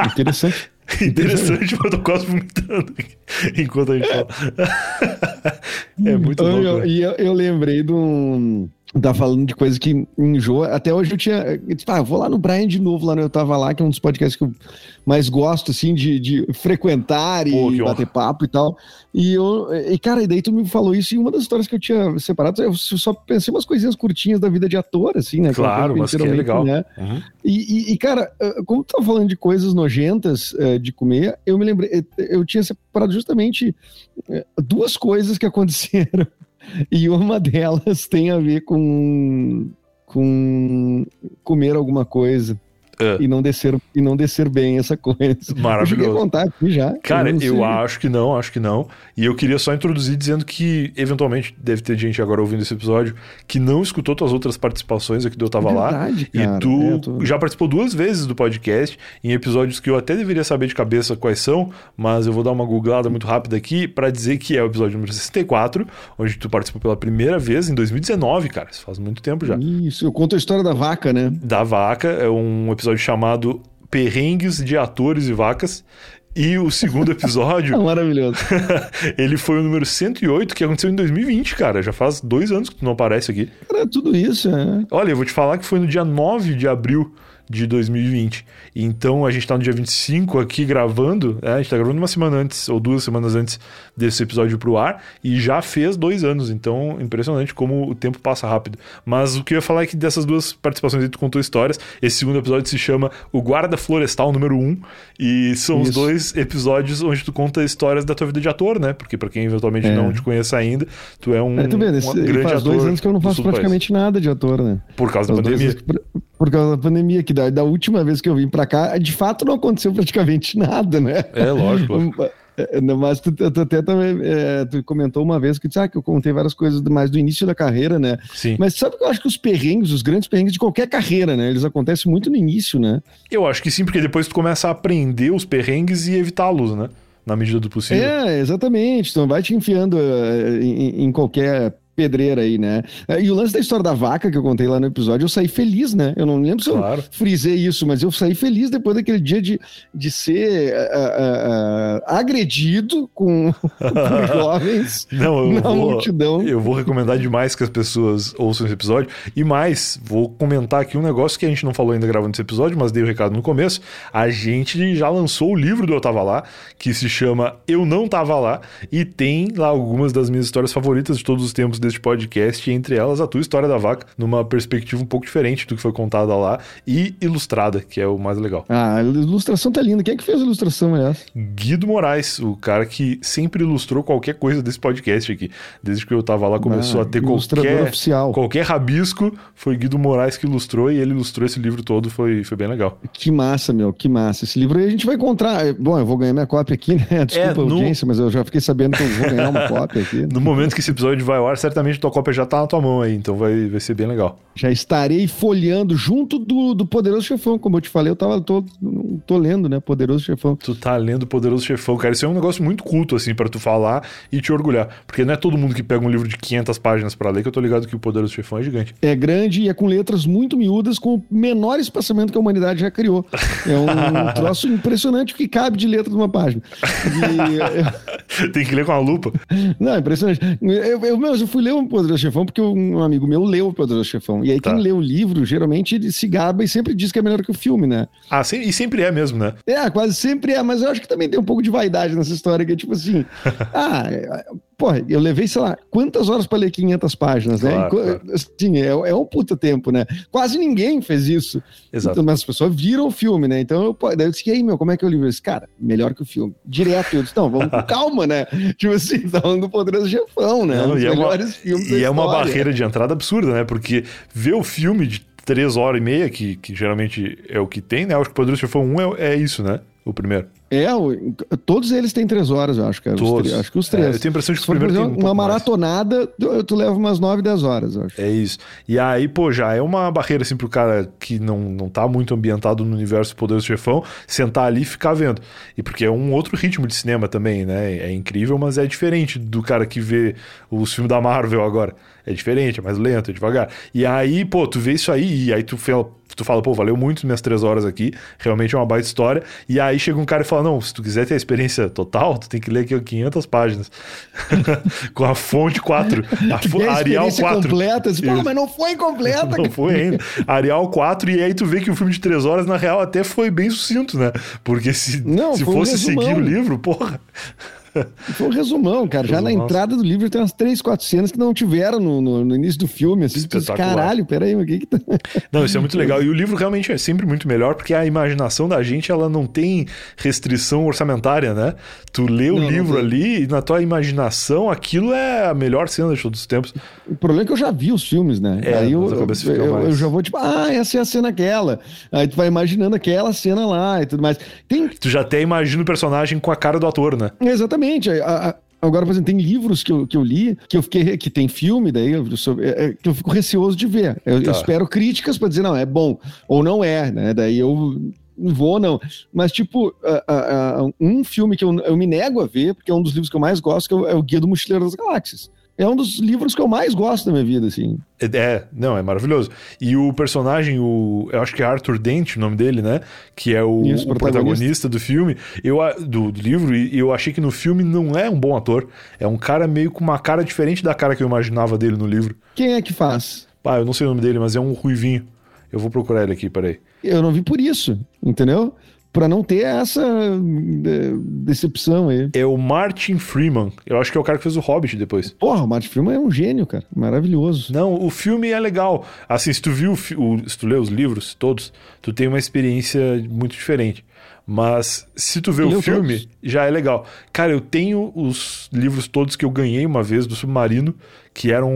interessante. Interessante, eu tô quase vomitando enquanto a gente fala. é muito bom. E eu, eu, eu, lembrei de um tá falando de coisa que enjoa. Até hoje eu tinha. Disse, ah, vou lá no Brian de novo, lá no Eu Tava Lá, que é um dos podcasts que eu mais gosto, assim, de, de frequentar Pô, e bater papo e tal. E eu. E, cara, e daí tu me falou isso, e uma das histórias que eu tinha separado, eu só pensei umas coisinhas curtinhas da vida de ator, assim, né? Claro, mas que é legal. Né? Uhum. E, e, cara, eh, como tu tá falando de coisas nojentas uh, de comer, eu me lembrei, eh, eu tinha separado justamente duas coisas que aconteceram e uma delas tem a ver com, com comer alguma coisa. É. E, não descer, e não descer bem essa coisa. Maravilhoso. Eu contar aqui já. Cara, eu, eu acho que não, acho que não. E eu queria só introduzir dizendo que, eventualmente, deve ter gente agora ouvindo esse episódio que não escutou tuas outras participações aqui do Eu Tava verdade, Lá. Cara, e tu é, tô... já participou duas vezes do podcast, em episódios que eu até deveria saber de cabeça quais são, mas eu vou dar uma googlada muito rápida aqui para dizer que é o episódio número 64, onde tu participou pela primeira vez em 2019, cara. Isso faz muito tempo já. Isso, eu conto a história da vaca, né? Da vaca, é um episódio episódio chamado Perrengues de Atores e Vacas. E o segundo episódio. Maravilhoso. ele foi o número 108, que aconteceu em 2020, cara. Já faz dois anos que tu não aparece aqui. Cara, tudo isso, é. Olha, eu vou te falar que foi no dia 9 de abril de 2020. Então a gente está no dia 25 aqui gravando, é, a gente está gravando uma semana antes, ou duas semanas antes desse episódio pro ar, e já fez dois anos. Então, impressionante como o tempo passa rápido. Mas o que eu ia falar é que dessas duas participações aí tu contou histórias. Esse segundo episódio se chama O Guarda Florestal número 1, e são Isso. os dois episódios onde tu conta histórias da tua vida de ator, né? Porque para quem eventualmente é. não te conhece ainda, tu é um, é, tu vê, um grande faz ator. dois anos que eu não faço praticamente país. nada de ator, né? Por causa da pandemia. Por causa da pandemia, que da, da última vez que eu vim para cá, de fato não aconteceu praticamente nada, né? É, lógico. É, mas tu, tu, até também é, tu comentou uma vez que, ah, que eu contei várias coisas mais do início da carreira, né? Sim. Mas sabe que eu acho que os perrengues, os grandes perrengues de qualquer carreira, né? Eles acontecem muito no início, né? Eu acho que sim, porque depois tu começa a aprender os perrengues e evitá-los, né? Na medida do possível. É, exatamente. Então vai te enfiando uh, em, em qualquer pedreira aí, né? É, e o lance da história da vaca que eu contei lá no episódio, eu saí feliz, né? Eu não lembro se claro. eu frisei isso, mas eu saí feliz depois daquele dia de, de ser uh, uh, agredido com, com jovens não, na vou, multidão. Eu vou recomendar demais que as pessoas ouçam esse episódio. E mais, vou comentar aqui um negócio que a gente não falou ainda gravando esse episódio, mas dei o recado no começo. A gente já lançou o livro do Eu Tava Lá, que se chama Eu Não Tava Lá, e tem lá algumas das minhas histórias favoritas de todos os tempos deste podcast, entre elas a tua história da vaca, numa perspectiva um pouco diferente do que foi contada lá, e ilustrada, que é o mais legal. Ah, a ilustração tá linda. Quem é que fez a ilustração, aliás? Guido Moraes, o cara que sempre ilustrou qualquer coisa desse podcast aqui. Desde que eu tava lá, começou ah, a ter qualquer, oficial. qualquer rabisco, foi Guido Moraes que ilustrou, e ele ilustrou esse livro todo, foi, foi bem legal. Que massa, meu, que massa. Esse livro aí a gente vai encontrar. Bom, eu vou ganhar minha cópia aqui, né? Desculpa é, no... a audiência, mas eu já fiquei sabendo que eu vou ganhar uma cópia aqui. No momento que esse episódio vai ao ar, certamente tua cópia já tá na tua mão aí, então vai, vai ser bem legal. Já estarei folheando junto do, do Poderoso Chefão, como eu te falei, eu tava, tô, tô lendo, né, Poderoso Chefão. Tu tá lendo Poderoso Chefão, cara, isso é um negócio muito culto, assim, para tu falar e te orgulhar, porque não é todo mundo que pega um livro de 500 páginas para ler que eu tô ligado que o Poderoso Chefão é gigante. É grande e é com letras muito miúdas, com o menor espaçamento que a humanidade já criou. É um troço impressionante que cabe de letra numa página. E... Tem que ler com a lupa. Não, é impressionante. Eu, eu, eu fui ler um Poderoso Chefão porque um amigo meu leu o Poderoso Chefão. E aí, tá. quem lê o livro, geralmente ele se gaba e sempre diz que é melhor que o filme, né? Ah, sim, e sempre é mesmo, né? É, quase sempre é, mas eu acho que também tem um pouco de vaidade nessa história, que é tipo assim. ah, Porra, eu levei, sei lá, quantas horas para ler 500 páginas, né? claro? Claro. Assim, é, é, um puta tempo, né? Quase ninguém fez isso. Exato. Então, mas as pessoas viram o filme, né? Então, eu, daí eu disse, e aí, meu, como é que eu li isso? Cara, melhor que o filme. Direto, eu disse, não, vamos com calma, né? Tipo assim, tá falando do Poderoso Chefão, né? Não, e é uma, E é uma barreira de entrada absurda, né? Porque ver o filme de três horas e meia, que, que geralmente é o que tem, né? Acho que o Poderoso Chefão 1 é, é isso, né? O primeiro. É, todos eles têm três horas, eu acho, cara. Todos. Acho que os três. É, eu tenho a impressão de que o primeiro tem um Uma maratonada, tu, tu, leva umas nove, dez horas, eu acho. É isso. E aí, pô, já é uma barreira, assim, pro cara que não, não tá muito ambientado no universo Poderoso Chefão, sentar ali e ficar vendo. E porque é um outro ritmo de cinema também, né? É incrível, mas é diferente do cara que vê os filmes da Marvel agora. É diferente, é mais lento, é devagar. E aí, pô, tu vê isso aí, e aí tu fala, tu fala, pô, valeu muito minhas três horas aqui, realmente é uma baita história. E aí chega um cara e fala, não, se tu quiser ter a experiência total, tu tem que ler aqui 500 páginas. Com a fonte 4. A, a Arial 4. completa, assim, pô, mas não foi completa. não foi ainda. Arial 4, e aí tu vê que o filme de três horas, na real, até foi bem sucinto, né? Porque se, não, se fosse um seguir o livro, porra... Foi um resumão, cara. Já na entrada do livro tem umas três, quatro cenas que não tiveram no, no, no início do filme. Assim, tu, caralho, peraí, o que que tá... Não, isso é muito legal. E o livro realmente é sempre muito melhor, porque a imaginação da gente, ela não tem restrição orçamentária, né? Tu lê o não, livro ali e na tua imaginação, aquilo é a melhor cena de todos os tempos. O problema é que eu já vi os filmes, né? É, Aí eu, eu, eu, eu, já vou tipo, ah, essa é a cena aquela. Aí tu vai imaginando aquela cena lá e tudo mais. Tem... Tu já até imagina o personagem com a cara do ator, né? Exatamente Exatamente. A, a, agora, por exemplo, tem livros que eu, que eu li, que eu fiquei, que tem filme daí, sobre, é, é, que eu fico receoso de ver. Eu, tá. eu espero críticas para dizer, não, é bom, ou não é, né? Daí eu não vou, não. Mas, tipo, um filme que eu, eu me nego a ver, porque é um dos livros que eu mais gosto, que é o, é o Guia do Mochileiro das Galáxias é um dos livros que eu mais gosto da minha vida, assim. É, é, não, é maravilhoso. E o personagem, o, eu acho que é Arthur Dent, o nome dele, né? Que é o, Isso, o protagonista. do filme, eu, do, do, livro, e eu achei que no filme não é um bom ator. É um cara meio com uma cara diferente da cara que eu imaginava dele no livro. Quem é que faz? Ah, eu não sei o nome dele, mas é um ruivinho. Eu vou procurar ele aqui, peraí. Eu não vi por isso, entendeu? Para não ter essa de, decepção aí. É o Martin Freeman. Eu acho que é o cara que fez o Hobbit depois. Porra, o Martin Freeman é um gênio, cara. Maravilhoso. Não, o filme é legal. Assim, se tu viu, o, se tu lê os livros todos, tu tem uma experiência muito diferente. Mas se tu vê o filme, todos. já é legal. Cara, eu tenho os livros todos que eu ganhei uma vez do Submarino, que eram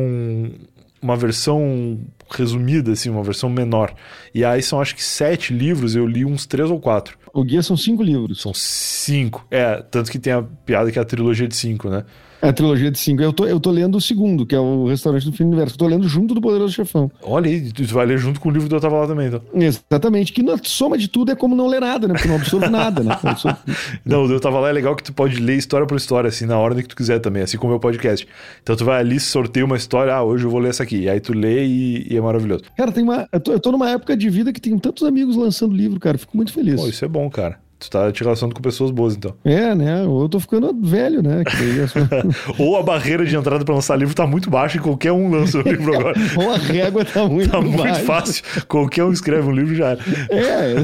uma versão resumida, assim, uma versão menor. E aí são acho que sete livros, eu li uns três ou quatro. O guia são cinco livros. São cinco. É, tanto que tem a piada que é a trilogia de cinco, né? É a trilogia de cinco. Eu tô, eu tô lendo o segundo, que é o Restaurante do Fim do Universo. Eu tô lendo junto do Poderoso Chefão. Olha aí, tu vai ler junto com o livro do Eu Tava Lá também, então. Exatamente. Que na soma de tudo é como não ler nada, né? Porque não absorve nada, né? Absorve... não, o Eu Tava Lá é legal que tu pode ler história por história, assim, na ordem que tu quiser também, assim como o meu podcast. Então tu vai ali, sorteia uma história, ah, hoje eu vou ler essa aqui. E aí tu lê e, e é maravilhoso. Cara, tem uma. Eu tô, eu tô numa época de vida que tem tantos amigos lançando livro, cara. Fico muito feliz. Pô, isso é bom, cara. Tu tá te relacionando com pessoas boas, então. É, né? Ou eu tô ficando velho, né? Ou a barreira de entrada para lançar livro tá muito baixa e qualquer um lança o livro agora. Ou a régua tá muito Tá muito baixa. fácil. Qualquer um escreve um livro já. É,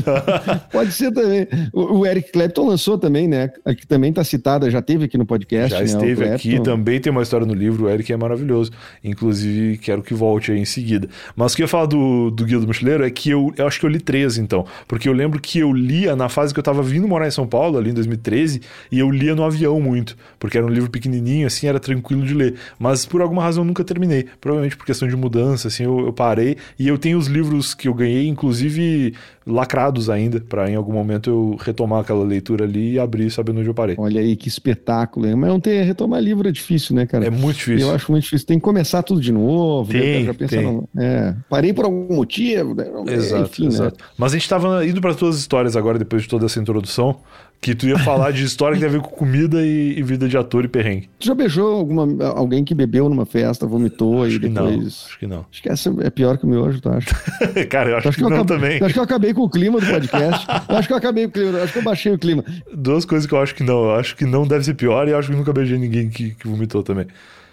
pode ser também. O, Eric Clapton lançou também, né? Aqui também tá citada, já teve aqui no podcast. Já né? esteve aqui, também tem uma história no livro. O Eric é maravilhoso. Inclusive, quero que volte aí em seguida. Mas o que eu ia falar do, do Guia do Mochileiro é que eu, eu acho que eu li três, então. Porque eu lembro que eu lia na fase que eu tava vindo morar em São Paulo, ali em 2013, e eu lia no avião muito, porque era um livro pequenininho, assim, era tranquilo de ler. Mas por alguma razão eu nunca terminei. Provavelmente por questão de mudança, assim, eu, eu parei. E eu tenho os livros que eu ganhei, inclusive lacrados ainda, para em algum momento eu retomar aquela leitura ali e abrir sabendo onde eu parei. Olha aí que espetáculo, hein? Mas não ter, retomar livro é difícil, né, cara? É muito difícil. Eu acho muito difícil. Tem que começar tudo de novo. Né? Tem, né? tem. No... É, parei por algum motivo. Né? Exato, Enfim, né? exato. Né? Mas a gente estava indo para tuas histórias agora, depois de toda essa introdução. Que tu ia falar de história que tem a ver com comida e, e, vida de ator e perrengue. Tu já beijou alguma, alguém que bebeu numa festa, vomitou acho e depois. Não, acho que não. Acho que essa é pior que o meu hoje, tu acha? Cara, eu acho, acho que, que, eu não acabei, também. Acho que eu acabei com o clima do podcast. eu acho que eu acabei com o clima, acho que eu baixei o clima. Duas coisas que eu acho que não. Eu acho que não deve ser pior e eu acho que nunca beijei ninguém que, que vomitou também.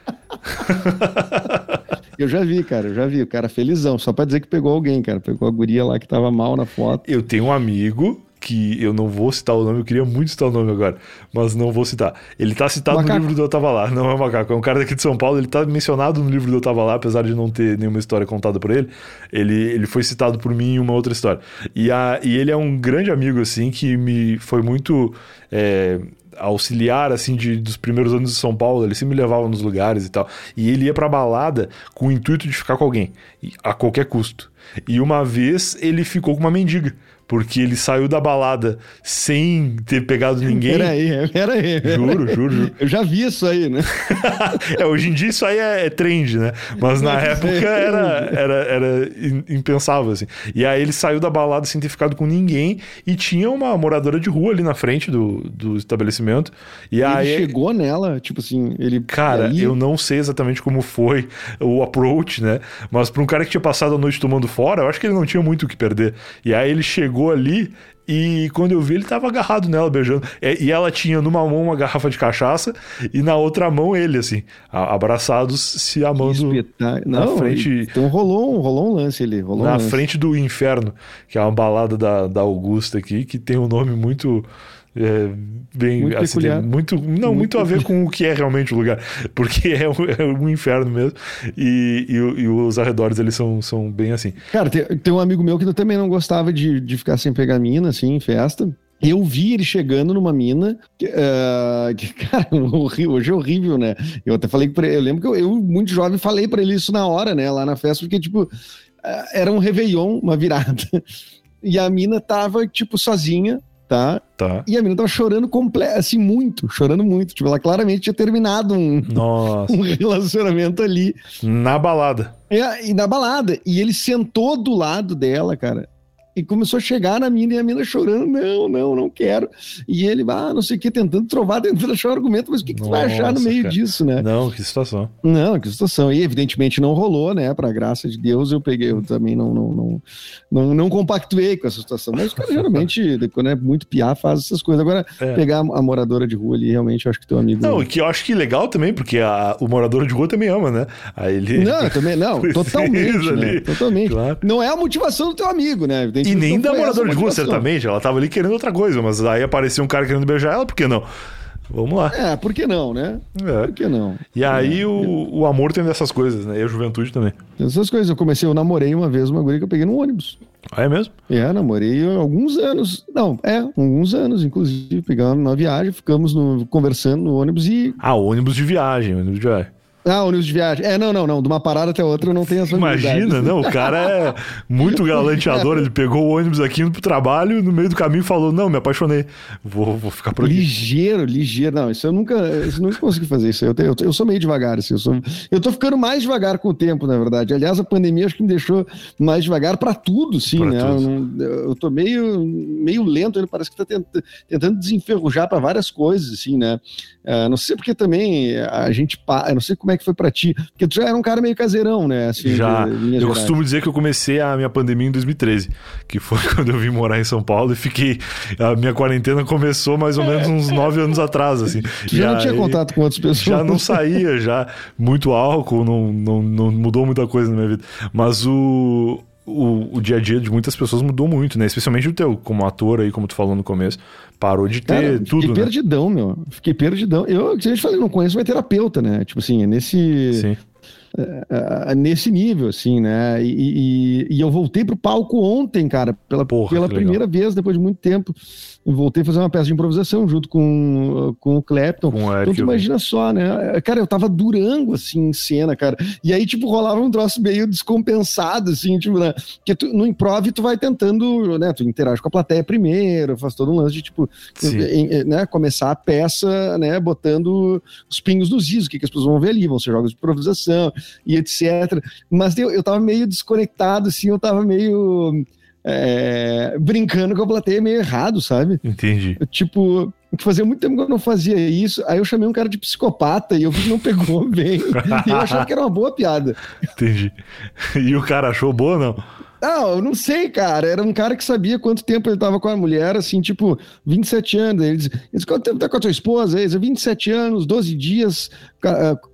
eu já vi, cara, eu já vi. O cara felizão, só pra dizer que pegou alguém, cara. Pegou a guria lá que tava mal na foto. Eu tenho um amigo que eu não vou citar o nome, eu queria muito citar o nome agora, mas não vou citar. Ele tá citado macaco. no livro do Eu Tava Lá, não é o Macaco, é um cara daqui de São Paulo, ele tá mencionado no livro do Eu Tava Lá, apesar de não ter nenhuma história contada por ele, ele, ele foi citado por mim em uma outra história. E, a, e ele é um grande amigo, assim, que me foi muito... É, auxiliar assim de, dos primeiros anos de São Paulo, ele sempre me levava nos lugares e tal. E ele ia pra balada com o intuito de ficar com alguém, a qualquer custo. E uma vez ele ficou com uma mendiga porque ele saiu da balada sem ter pegado ninguém. Peraí, peraí. Juro, juro, juro. Eu já vi isso aí, né? é, hoje em dia isso aí é, é trend, né? Mas na época era, era, era impensável, assim. E aí ele saiu da balada sem ter ficado com ninguém e tinha uma moradora de rua ali na frente do, do estabelecimento. E ele aí. chegou nela, tipo assim, ele. Cara, aí... eu não sei exatamente como foi o approach, né? Mas para um cara que tinha passado a noite tomando fora, eu acho que ele não tinha muito o que perder. E aí ele chegou ali e quando eu vi, ele tava agarrado nela, beijando. E ela tinha numa mão uma garrafa de cachaça e na outra mão ele, assim, abraçados, se amando na Não, frente. Então rolou um, rolou um lance ali. Rolou na um lance. frente do Inferno, que é uma balada da, da Augusta aqui, que tem um nome muito é, bem muito, assim, muito não muito, muito, a ver com o que é realmente o lugar porque é um, é um inferno mesmo e, e, e, os arredores eles são, são bem assim. Cara tem, tem um amigo meu que também não gostava de, de ficar sem pegar mina assim em festa. Eu vi ele chegando numa mina, que, uh, que cara, hoje é horrível, né? Eu até falei para ele, eu lembro que eu, eu, muito jovem, falei para ele isso na hora, né, lá na festa, porque, tipo, uh, era um Réveillon, uma virada, e a mina tava, tipo, sozinha, tá? Tá. E a menina tava chorando completo, assim, muito, chorando muito. Tipo, ela claramente tinha terminado um, Nossa. um relacionamento ali. Na balada. É, e na balada. E ele sentou do lado dela, cara. E começou a chegar na mina e a mina chorando, não, não, não quero. E ele, ah, não sei o que, tentando trovar, tentando achar um argumento, mas o que, que tu vai achar no meio cara. disso, né? Não, que situação. Não, que situação. E evidentemente não rolou, né? Pra graça de Deus, eu peguei, eu também não, não, não, não, não compactuei com essa situação. Mas cara geralmente, quando é muito piar, faz essas coisas. Agora, é. pegar a moradora de rua ali, realmente, eu acho que teu amigo. Não, que eu acho que legal também, porque a, o morador de rua também ama, né? Aí ele. Não, também, não, totalmente. Né? Totalmente. Claro. Não é a motivação do teu amigo, né? E nem da moradora de rua, certamente. Ela tava ali querendo outra coisa, mas aí apareceu um cara querendo beijar ela, por que não? Vamos lá. É, por que não, né? É. Por que não? E aí é. o, o amor tem dessas coisas, né? E a juventude também. Essas coisas. Eu comecei, eu namorei uma vez uma guria que eu peguei no ônibus. Ah, é mesmo? É, namorei alguns anos. Não, é, alguns anos, inclusive. Pegamos na viagem, ficamos no, conversando no ônibus e. Ah, ônibus de viagem, ônibus de viagem. Ah, ônibus de viagem. É, não, não, não. De uma parada até outra eu não tenho essa Imagina, não. O cara é muito galanteador. Ele pegou o ônibus aqui indo pro trabalho, no meio do caminho falou: Não, me apaixonei. Vou, vou ficar por aqui. Ligeiro, ligeiro. Não, isso eu nunca, isso eu nunca consegui fazer isso. Eu, eu, eu sou meio devagar, assim. Eu, sou, eu tô ficando mais devagar com o tempo, na verdade. Aliás, a pandemia acho que me deixou mais devagar para tudo, sim, pra né? Tudo. Eu, eu tô meio, meio lento, ele parece que tá tentando, tentando desenferrujar para várias coisas, assim, né? Uh, não sei porque também a gente. Eu não sei como como é que foi para ti? Porque tu já era um cara meio caseirão, né? Assim, já. eu costumo dizer que eu comecei a minha pandemia em 2013, que foi quando eu vim morar em São Paulo e fiquei. A minha quarentena começou mais ou menos uns nove anos atrás, assim. Já não tinha contato com outras pessoas? Já não saía, já. Muito álcool, não, não, não mudou muita coisa na minha vida. Mas o o, o, dia a dia de muitas pessoas mudou muito, né? Especialmente o teu, como ator aí, como tu falou no começo. Parou de ter Cara, tudo. Fiquei né? perdidão, meu. Fiquei perdidão. Eu, se a gente fala, não conheço, vai terapeuta, né? Tipo assim, é nesse. Sim. É, é, nesse nível, assim, né? E, e, e, eu voltei pro palco ontem, cara, pela, Porra, pela primeira vez, depois de muito tempo voltei a fazer uma peça de improvisação junto com, com o Clapton. Com o Eric, então tu imagina só, né? Cara, eu tava durango, assim, em cena, cara. E aí, tipo, rolava um troço meio descompensado, assim, tipo, né? Porque tu, no improv tu vai tentando, né? Tu interage com a plateia primeiro, faz todo um lance de, tipo, em, né? começar a peça, né? Botando os pingos nos is, o que, que as pessoas vão ver ali, vão ser jogos de improvisação e etc. Mas eu, eu tava meio desconectado, assim, eu tava meio é, brincando com a plateia meio errado, sabe? Entendi. Tipo, fazia muito tempo que eu não fazia isso, aí eu chamei um cara de psicopata e eu vi que não pegou bem. e eu achava que era uma boa piada. Entendi. E o cara achou boa ou não? Não, eu não sei, cara. Era um cara que sabia quanto tempo ele tava com a mulher, assim, tipo, 27 anos. Ele disse, quanto tempo tá com a tua esposa? Ele disse, 27 anos, 12 dias,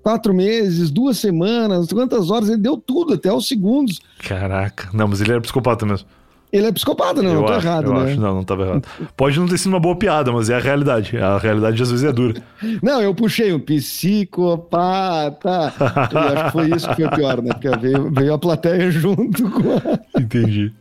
4 meses, duas semanas, quantas horas? Ele deu tudo, até os segundos. Caraca. Não, mas ele era psicopata mesmo. Ele é psicopata, não, eu não tô acho, errado, eu né? Acho, não, não tava errado. Pode não ter sido uma boa piada, mas é a realidade. A realidade às vezes é dura. Não, eu puxei um psicopata. Eu acho que foi isso que foi pior, né? Porque veio, veio a plateia junto com a... Entendi.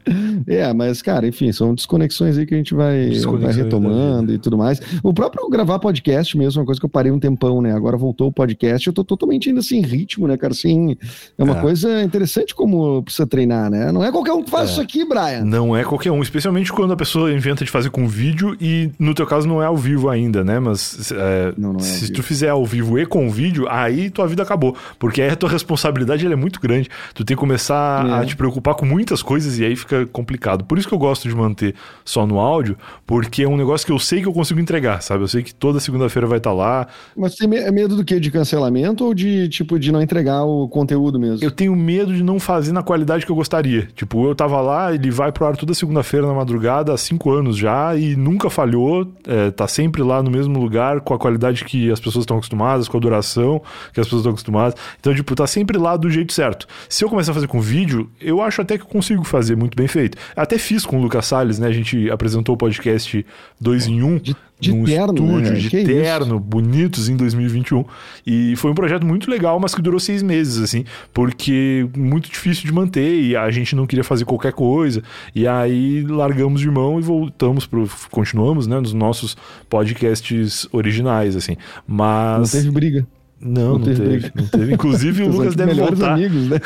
É, mas, cara, enfim, são desconexões aí que a gente vai, vai retomando e tudo mais. O próprio gravar podcast mesmo, uma coisa que eu parei um tempão, né? Agora voltou o podcast, eu tô totalmente ainda sem ritmo, né, cara? Assim, é uma é. coisa interessante como precisa treinar, né? Não é qualquer um que faz é. isso aqui, Brian. Não é qualquer um, especialmente quando a pessoa inventa de fazer com vídeo e no teu caso não é ao vivo ainda, né? Mas é, não, não é se tu fizer ao vivo e com vídeo, aí tua vida acabou. Porque aí a tua responsabilidade é muito grande. Tu tem que começar é. a te preocupar com muitas coisas e aí fica complicado. Por isso que eu gosto de manter só no áudio, porque é um negócio que eu sei que eu consigo entregar, sabe? Eu sei que toda segunda-feira vai estar tá lá. Mas tem medo do quê? De cancelamento ou de, tipo, de não entregar o conteúdo mesmo? Eu tenho medo de não fazer na qualidade que eu gostaria. Tipo, eu tava lá, ele vai pro ar toda segunda-feira na madrugada há cinco anos já e nunca falhou, é, tá sempre lá no mesmo lugar, com a qualidade que as pessoas estão acostumadas, com a duração que as pessoas estão acostumadas. Então, tipo, tá sempre lá do jeito certo. Se eu começar a fazer com vídeo, eu acho até que eu consigo fazer muito bem feito. Até fiz com o Lucas Salles, né? A gente apresentou o podcast 2 em 1. Um, de num terno, estúdio né? de que terno, bonitos em 2021. E foi um projeto muito legal, mas que durou seis meses, assim, porque muito difícil de manter e a gente não queria fazer qualquer coisa. E aí largamos de mão e voltamos pro. Continuamos, né, nos nossos podcasts originais, assim. Mas. Não teve briga. Não, não, não teve, teve, não teve. Inclusive o Lucas deve voltar. Amigos, né?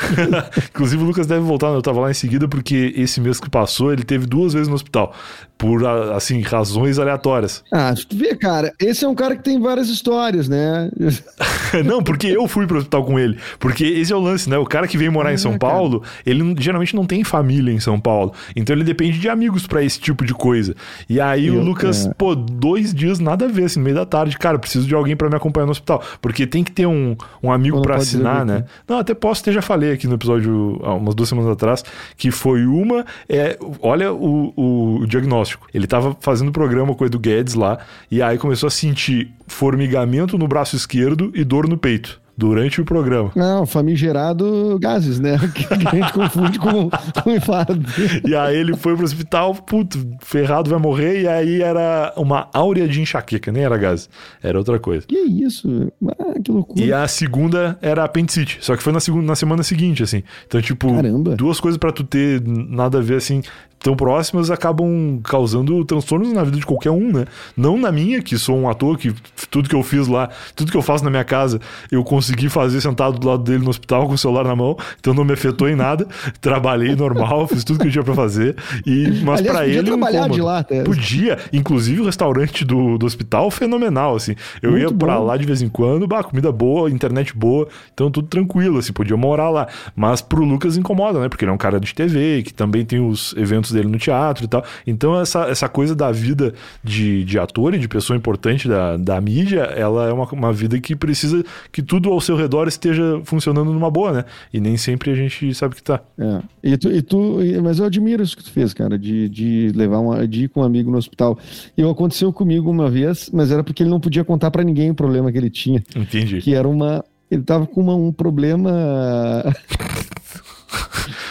Inclusive o Lucas deve voltar, eu tava lá em seguida porque esse mês que passou ele teve duas vezes no hospital por assim razões aleatórias. Ah, tu vê, cara, esse é um cara que tem várias histórias, né? não, porque eu fui pro hospital com ele, porque esse é o lance, né? O cara que vem morar em São Paulo, cara. ele geralmente não tem família em São Paulo, então ele depende de amigos para esse tipo de coisa. E aí eu, o Lucas, é. pô, dois dias nada a ver, assim, no meio da tarde, cara, preciso de alguém para me acompanhar no hospital, porque tem que ter um, um amigo para assinar, né? Não, até posso ter já falei aqui no episódio há umas duas semanas atrás que foi uma, é, olha o, o diagnóstico. Ele tava fazendo programa com o Edu Guedes lá, e aí começou a sentir formigamento no braço esquerdo e dor no peito durante o programa. Não, famigerado gases, né? Que a gente confunde com, com infarto. E aí ele foi pro hospital, puto, ferrado, vai morrer, e aí era uma áurea de enxaqueca, nem era gases, era outra coisa. Que isso? Ah, que loucura. E a segunda era apendicite, só que foi na, segunda, na semana seguinte, assim. Então, tipo, Caramba. duas coisas para tu ter nada a ver, assim, tão próximas acabam causando transtornos na vida de qualquer um, né? Não na minha, que sou um ator, que tudo que eu fiz lá, tudo que eu faço na minha casa, eu consegui fazer sentado do lado dele no hospital com o celular na mão, então não me afetou em nada. Trabalhei normal, fiz tudo que eu tinha para fazer. E, mas para ele. trabalhar um de lá, até. Podia. Inclusive o restaurante do, do hospital, fenomenal, assim. Eu Muito ia para lá de vez em quando, bah, comida boa, internet boa, então tudo tranquilo, assim, podia morar lá. Mas pro Lucas incomoda, né? Porque ele é um cara de TV, que também tem os eventos dele no teatro e tal. Então, essa, essa coisa da vida de, de ator e de pessoa importante da, da mídia, ela é uma, uma vida que precisa que tudo ao seu redor esteja funcionando numa boa, né? E nem sempre a gente sabe que tá. É. E tu, e tu, mas eu admiro isso que tu fez, cara, de, de levar uma, de ir com um amigo no hospital. E aconteceu comigo uma vez, mas era porque ele não podia contar para ninguém o problema que ele tinha. Entendi. Que era uma. Ele tava com uma, um problema.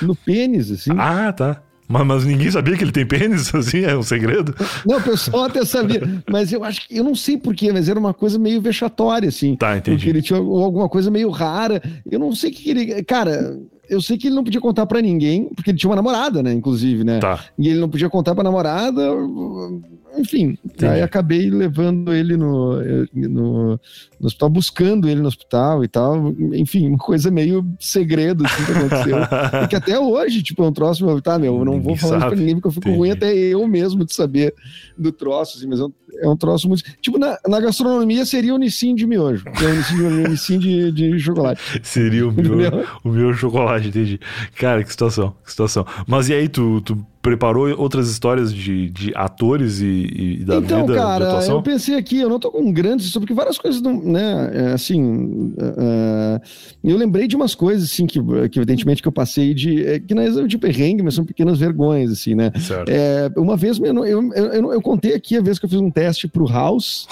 no pênis, assim. Ah, tá. Mas, mas, ninguém sabia que ele tem pênis, assim, é um segredo? Não, o pessoal até sabia. Mas eu acho que, eu não sei porquê, mas era uma coisa meio vexatória, assim. Tá, entendi. Porque ele tinha alguma coisa meio rara. Eu não sei o que ele. Cara, eu sei que ele não podia contar para ninguém, porque ele tinha uma namorada, né, inclusive, né? Tá. E ele não podia contar pra namorada, enfim. Entendi. Aí acabei levando ele no, no, no, hospital, buscando ele no hospital e tal. Enfim, uma coisa meio segredo, assim, que aconteceu. que até hoje, tipo, é um troço, meu, tá, meu, eu não ninguém vou falar sabe. isso pra ninguém, porque eu fico Entendi. ruim até eu mesmo de saber do troço, assim, mas é um, é um troço muito... Tipo, na, na gastronomia seria o Nissin de miojo, que é o Nissin, de, de, chocolate. Seria o meu, o meu chocolate entendi. Cara, que situação, que situação. Mas e aí, tu, tu preparou outras histórias de, de atores e, e da então, vida cara, de atuação? eu pensei aqui, eu não tô com grandes, porque várias coisas, não, né, é, assim, uh, eu lembrei de umas coisas, assim, que, que evidentemente que eu passei de, é, que não é de perrengue, mas são pequenas vergonhas, assim, né. Certo. É, uma vez, eu, eu, eu, eu, contei aqui a vez que eu fiz um teste pro House.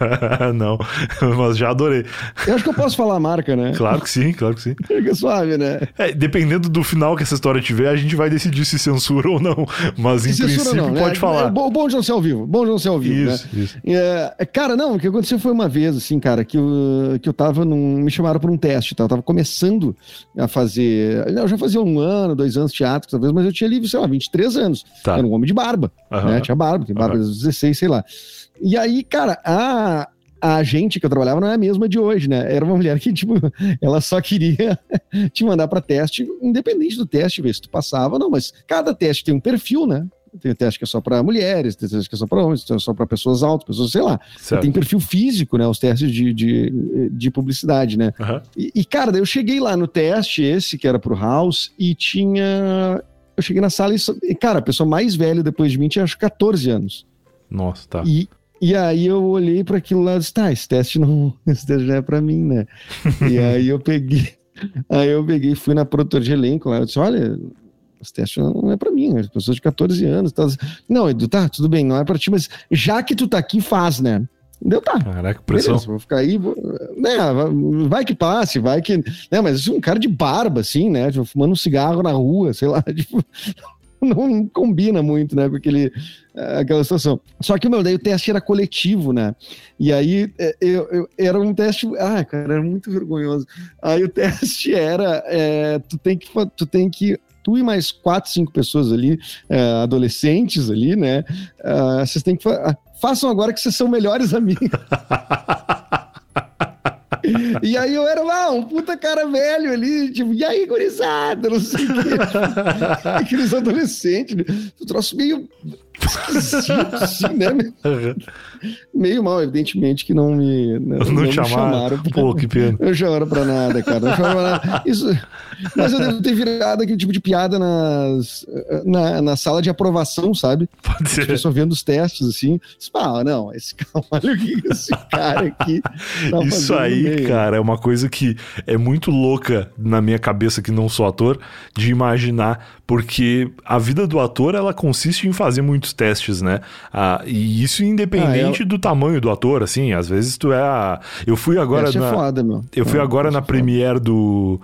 não, mas já adorei. Eu acho que eu posso falar a marca, né? Claro que sim, claro que sim. Fica suave, né? É, dependendo do final que essa história tiver, a gente vai decidir se censura ou não não. Mas em princípio não, né? pode é, falar. É, bom, bom de não ser ao vivo. Bom de não ser ao vivo. Isso, né? isso. É, é, cara, não, o que aconteceu foi uma vez, assim, cara, que eu, que eu tava num. Me chamaram para um teste, tá? Eu tava começando a fazer. Eu já fazia um ano, dois anos de teatro, talvez, mas eu tinha ali, sei lá, 23 anos. Tá. Era um homem de barba. Uhum. Né? Tinha barba, tem barba uhum. 16, sei lá. E aí, cara, a, a agente que eu trabalhava não é a mesma de hoje, né? Era uma mulher que, tipo, ela só queria te mandar para teste, independente do teste, ver se tu passava, não, mas cada teste tem um perfil, né? Tem teste que é só para mulheres, tem teste que é só para homens, tem só para pessoas altas, pessoas, sei lá. Tem perfil físico, né? Os testes de, de, de publicidade, né? Uhum. E, e, cara, eu cheguei lá no teste, esse que era pro House, e tinha. Eu cheguei na sala e, cara, a pessoa mais velha depois de mim tinha acho 14 anos. Nossa, tá. E, e aí eu olhei para aquilo lá e disse, tá, esse teste não, esse teste não é para mim, né? e aí eu peguei, aí eu peguei, fui na produtora de elenco lá, eu disse, olha, esse teste não é para mim, as pessoas de 14 anos. Tá... Não, Edu, tá, tudo bem, não é para ti, mas já que tu tá aqui, faz, né? Deu, tá. Caraca, pressão. Beleza, vou ficar aí. Vou... Né, vai que passe, vai que. Né, mas um cara de barba, assim, né? Tipo, fumando um cigarro na rua, sei lá. Tipo, não combina muito, né, com aquele, aquela situação. Só que, meu, daí o teste era coletivo, né? E aí é, eu, eu, era um teste. Ah, cara, era muito vergonhoso. Aí o teste era: é, tu, tem que, tu tem que tu e mais quatro, cinco pessoas ali, uh, adolescentes ali, né? Uh, vocês têm que. Fa façam agora que vocês são melhores amigos. E aí eu era lá, um puta cara velho ali, tipo, e aí, gurizada, não sei o quê. Aqueles adolescentes, né? um troço meio esquisito, assim, né? Uhum. Meio mal, evidentemente, que não me, não, não, não chamaram. chamaram. Pra, Pô, que pena. Não chamaram pra nada, cara. Não chamaram pra nada. Isso, mas eu devo ter virado aquele tipo de piada nas, na, na sala de aprovação, sabe? Pode ser. As pessoas vendo os testes, assim. Ah, não, esse cara, olha o que esse cara aqui tá Isso aí, cara, é uma coisa que é muito louca na minha cabeça, que não sou ator, de imaginar, porque a vida do ator, ela consiste em fazer muitos testes, né? Ah, e isso independente ah, é... do tamanho do ator, assim, às vezes tu é a... Eu fui agora é na... É foda, meu. Eu fui agora na é premiere do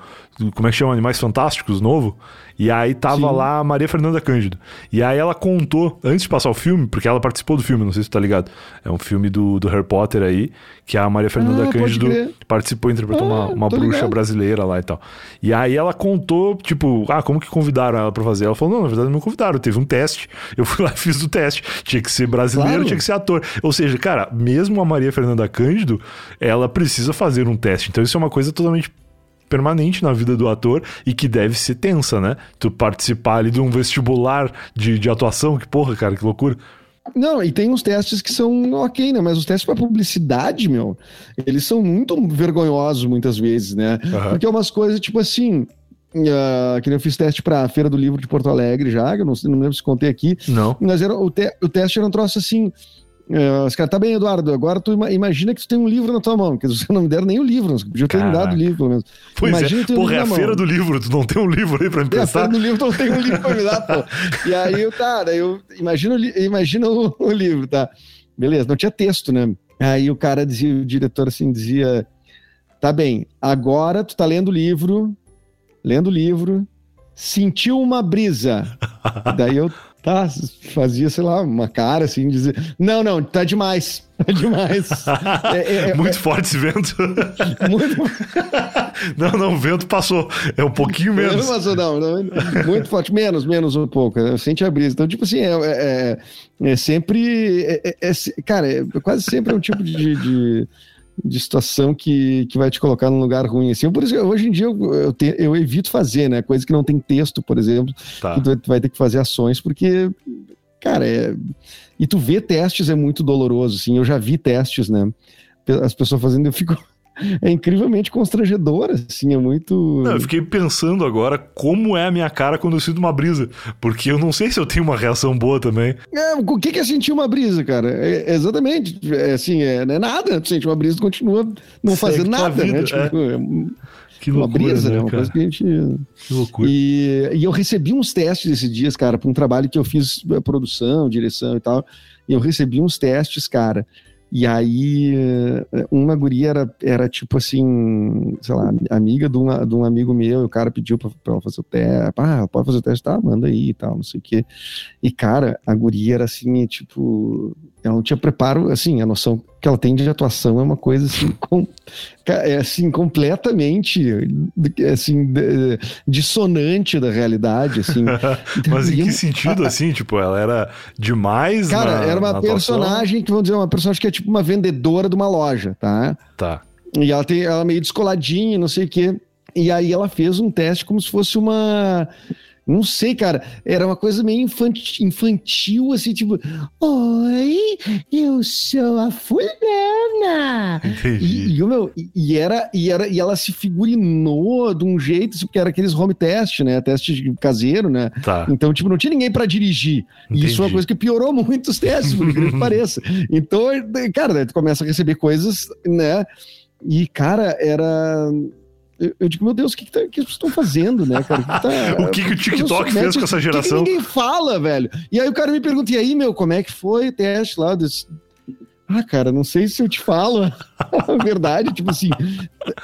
como é que chama? Animais Fantásticos, novo. E aí tava Sim. lá a Maria Fernanda Cândido. E aí ela contou, antes de passar o filme, porque ela participou do filme, não sei se tu tá ligado. É um filme do, do Harry Potter aí, que a Maria Fernanda ah, Cândido participou, interpretou ah, uma, uma bruxa ligado. brasileira lá e tal. E aí ela contou, tipo, ah, como que convidaram ela pra fazer? Ela falou, não, na verdade não me convidaram, teve um teste. Eu fui lá e fiz o teste. Tinha que ser brasileiro, claro. tinha que ser ator. Ou seja, cara, mesmo a Maria Fernanda Cândido, ela precisa fazer um teste. Então isso é uma coisa totalmente permanente na vida do ator e que deve ser tensa, né? Tu participar ali de um vestibular de, de atuação, que porra, cara, que loucura. Não, e tem uns testes que são ok, né? Mas os testes para publicidade, meu, eles são muito vergonhosos muitas vezes, né? Uhum. Porque é umas coisas tipo assim. Uh, que eu fiz teste para a Feira do Livro de Porto Alegre já, que eu não, não lembro se contei aqui. Não. Mas era, o, te, o teste era um troço assim. Uh, os caras, tá bem, Eduardo, agora tu imagina que tu tem um livro na tua mão, porque você não me deram nem o livro, você podia ter me dado o livro, pelo menos. Pois é. imagina é, porra, é a feira do livro, tu não tem um livro aí pra me prestar? É, a feira do livro, tu não tem um livro pra me dar, pô. E aí, eu, tá, daí eu imagino, imagina o, o livro, tá? Beleza, não tinha texto, né? Aí o cara dizia, o diretor assim, dizia, tá bem, agora tu tá lendo o livro, lendo o livro, sentiu uma brisa. Daí eu tá, fazia, sei lá, uma cara assim, dizia, não, não, tá demais, tá demais. É, é, é, muito é, forte esse vento. Muito... não, não, o vento passou, é um pouquinho menos. Não passou, não, não, muito forte, menos, menos um pouco, sente a brisa. Então, tipo assim, é, é, é sempre, cara, quase sempre é um tipo de, de de situação que, que vai te colocar num lugar ruim. Assim. Por isso hoje em dia eu, eu, te, eu, evito fazer, né? Coisa que não tem texto, por exemplo, tá. que tu, tu, vai ter que fazer ações, porque, cara, é... e tu vê testes é muito doloroso, assim. Eu já vi testes, né? As pessoas fazendo, eu fico é incrivelmente constrangedor, assim, é muito. Não, eu fiquei pensando agora como é a minha cara quando eu sinto uma brisa, porque eu não sei se eu tenho uma reação boa também. É, o que é sentir uma brisa, cara? É, exatamente, é, assim, é, não é nada, tu sente uma brisa e continua não fazendo nada, né? Tipo, é. é que loucura, uma brisa, né? Uma coisa que a gente. Que loucura. E, e eu recebi uns testes esses dias, cara, para um trabalho que eu fiz eh, produção, direção e tal. E eu recebi uns testes, cara. E aí, uma guria era, era tipo assim, sei lá, amiga de um, de um amigo meu, o cara pediu pra, pra ela fazer o teste. Ah, pode fazer o teste? Tá, manda aí e tal, não sei o quê. E, cara, a guria era assim, tipo, ela não tinha preparo, assim, a noção que ela tem de atuação é uma coisa assim, com, é, assim completamente assim, dissonante da realidade, assim. Então, Mas em que sentido, assim? Tipo, ela era demais Cara, na, era uma personagem que, vamos dizer, uma personagem que é tipo uma vendedora de uma loja, tá? Tá. E ela tem ela é meio descoladinha, não sei o quê. E aí ela fez um teste como se fosse uma não sei, cara. Era uma coisa meio infantil, infantil assim, tipo, oi, eu sou a fulana. Entendi. E, e, meu, e, era, e, era, e ela se figurinou de um jeito, porque era aqueles home test, né? Teste caseiro, né? Tá. Então, tipo, não tinha ninguém para dirigir. Entendi. E isso é uma coisa que piorou muito os testes, por incrível que pareça. Então, cara, daí tu começa a receber coisas, né? E, cara, era eu, digo, meu Deus, o que, que, tá, que, estão fazendo, né, cara? O que, tá, o que, que o TikTok fez com essa geração? Que ninguém fala, velho. E aí o cara me pergunta, e aí, meu, como é que foi o teste lá? Desse... Ah, cara, não sei se eu te falo a verdade. tipo assim,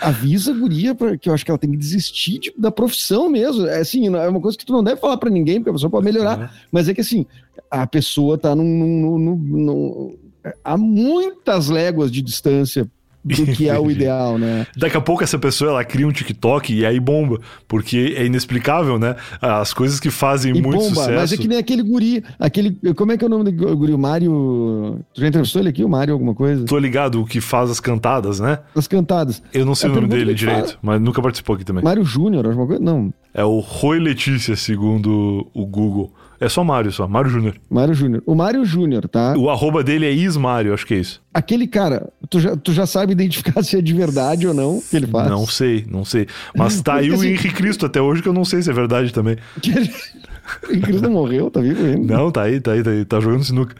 avisa a guria pra, que eu acho que ela tem que desistir tipo, da profissão mesmo. É assim, é uma coisa que tu não deve falar para ninguém, porque a pessoa pode melhorar. É. Mas é que assim, a pessoa tá num, num, num, num a muitas léguas de distância do que é o ideal, né? Daqui a pouco essa pessoa ela cria um TikTok e aí bomba, porque é inexplicável, né? As coisas que fazem e muito bomba, sucesso. Mas é que nem aquele guri, aquele, como é que é o nome do guri? O Mário, tu já entrevistou ele aqui, o Mário alguma coisa? Tô ligado, o que faz as cantadas, né? As cantadas. Eu não sei a o nome dele direito, fala... mas nunca participou aqui também. Mário Júnior, alguma coisa? Não. É o Roy Letícia, segundo o Google. É só Mário, só. Mário Júnior. Mário Júnior. O Mário Júnior, tá? O arroba dele é Ismário, acho que é isso. Aquele cara, tu já, tu já sabe identificar se é de verdade ou não que ele faz? Não sei, não sei. Mas tá aí o assim... Henrique Cristo até hoje que eu não sei se é verdade também. o Henrique Cristo morreu, tá vivo ainda? Não, tá aí, tá aí, tá aí. Tá jogando sinuca.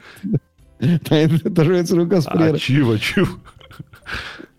tá, tá jogando sinuca com as Ativo, ativo.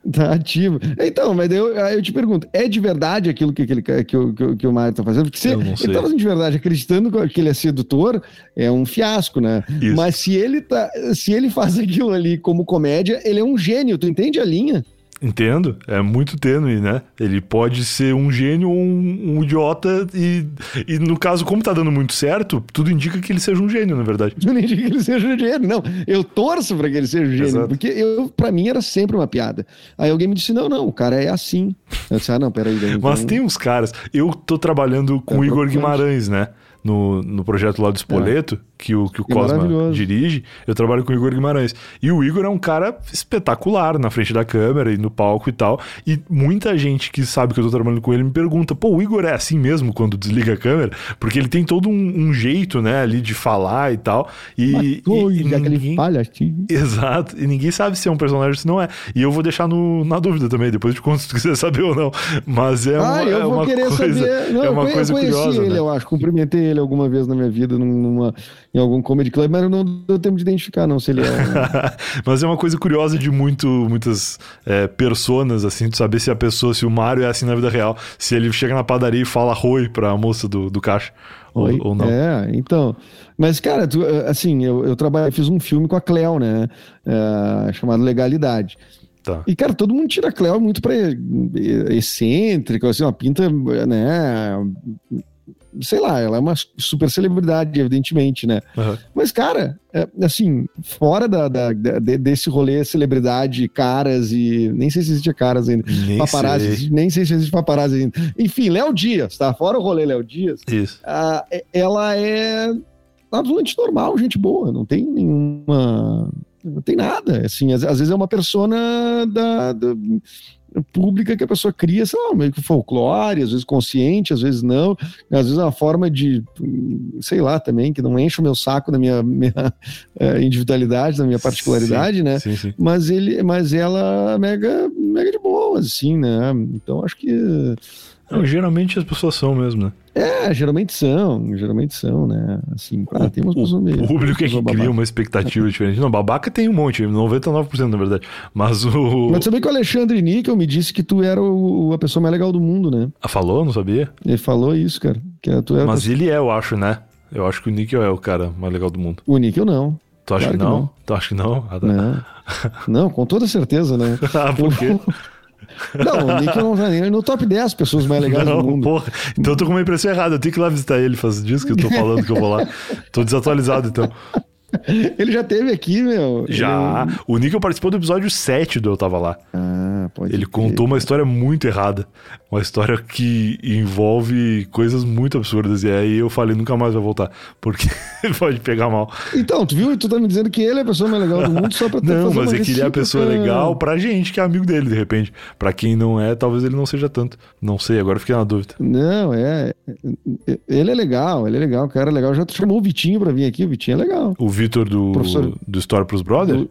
Tá ativo. Então, mas eu, eu te pergunto, é de verdade aquilo que, aquele, que, o, que, que o Mário tá fazendo? Porque se ele tá fazendo de verdade, acreditando que ele é sedutor, é um fiasco, né? Isso. Mas se ele, tá, se ele faz aquilo ali como comédia, ele é um gênio, tu entende a linha? Entendo, é muito tênue, né? Ele pode ser um gênio ou um, um, idiota, e, e no caso, como tá dando muito certo, tudo indica que ele seja um gênio, na verdade. Tudo indica que ele seja um gênio, não. Eu torço para que ele seja um gênio, Exato. porque eu, para mim era sempre uma piada. Aí alguém me disse: não, não, o cara é assim. Eu disse: ah, não, peraí. Então... Mas tem uns caras, eu tô trabalhando com é o Igor Guimarães, né? No, no projeto lá do Espoleto. É que o, que o é Cosma dirige, eu trabalho com o Igor Guimarães. E o Igor é um cara espetacular na frente da câmera e no palco e tal. E muita gente que sabe que eu tô trabalhando com ele me pergunta: pô, o Igor é assim mesmo quando desliga a câmera? Porque ele tem todo um, um jeito, né, ali de falar e tal. E, Matou, e, e ninguém... palhacinho. Exato. E ninguém sabe se é um personagem ou se não é. E eu vou deixar no, na dúvida também, depois de quanto se tu quiser saber ou não. Mas é uma, ah, eu é vou uma querer coisa, saber. Não, é uma eu coisa curiosa. Ele, né? eu acho. Cumprimentei ele alguma vez na minha vida numa em algum comedy club, mas não deu tempo de identificar, não, se ele é. mas é uma coisa curiosa de muito, muitas é, personas, assim, de saber se a pessoa, se o Mário é assim na vida real, se ele chega na padaria e fala oi pra moça do, do caixa. Ou, ou, não. É, então. Mas, cara, tu, assim, eu, eu trabalho, fiz um filme com a Cleo, né? É, chamado Legalidade. Tá. E, cara, todo mundo tira a Cleo muito pra excêntrica, assim, uma pinta, né? Sei lá, ela é uma super celebridade, evidentemente, né? Uhum. Mas, cara, é, assim, fora da, da, da, desse rolê celebridade, caras e. Nem sei se existe caras ainda. Nem paparazzi, sei. nem sei se existe paparazzi ainda. Enfim, Léo Dias, tá? Fora o rolê Léo Dias. Isso. A, ela é absolutamente normal, gente boa, não tem nenhuma. Não tem nada, assim, às, às vezes é uma persona da, da pública que a pessoa cria, sei lá, meio que folclore, às vezes consciente, às vezes não, às vezes é uma forma de, sei lá, também, que não enche o meu saco da minha, minha é, individualidade, da minha particularidade, sim, né? Sim, sim. Mas ele, mas ela é mega, mega de boa, assim, né? Então acho que não, geralmente as pessoas são mesmo, né? É, geralmente são, geralmente são, né? Assim, tem umas pessoas mesmo. O público é que cria uma expectativa diferente. Não, babaca tem um monte, 99% na verdade. Mas o. Mas também que o Alexandre Níquel me disse que tu era o, a pessoa mais legal do mundo, né? Ah, falou? Não sabia? Ele falou isso, cara. Que tu era Mas ele é, eu acho, né? Eu acho que o Níquel é o cara mais legal do mundo. O Níquel não. Tu acha claro que, não? que não? Tu acha que não? Ah, tá. não? Não, com toda certeza, né? ah, por quê? Não, o Nick não tá nem no top 10 pessoas mais legais não, do mundo. Porra. Então eu tô com uma impressão errada. Eu tenho que ir lá visitar ele. Faz dias que eu tô falando que eu vou lá. Tô desatualizado, então. Ele já teve aqui, meu. Já. Ele... O Níquel participou do episódio 7 do Eu Tava Lá. Ah, pode Ele contou uma história muito errada. Uma história que envolve coisas muito absurdas. E aí eu falei, nunca mais vai voltar. Porque pode pegar mal. Então, tu viu? Tu tá me dizendo que ele é a pessoa mais legal do mundo só pra ter Não, mas é que ele é a pessoa legal pra gente, que é amigo dele, de repente. Pra quem não é, talvez ele não seja tanto. Não sei, agora fiquei na dúvida. Não, é. Ele é legal, ele é legal, o cara é legal. Já chamou o Vitinho pra vir aqui, o Vitinho é legal. O Vitor do, Professor... do Story pros Brothers? Do...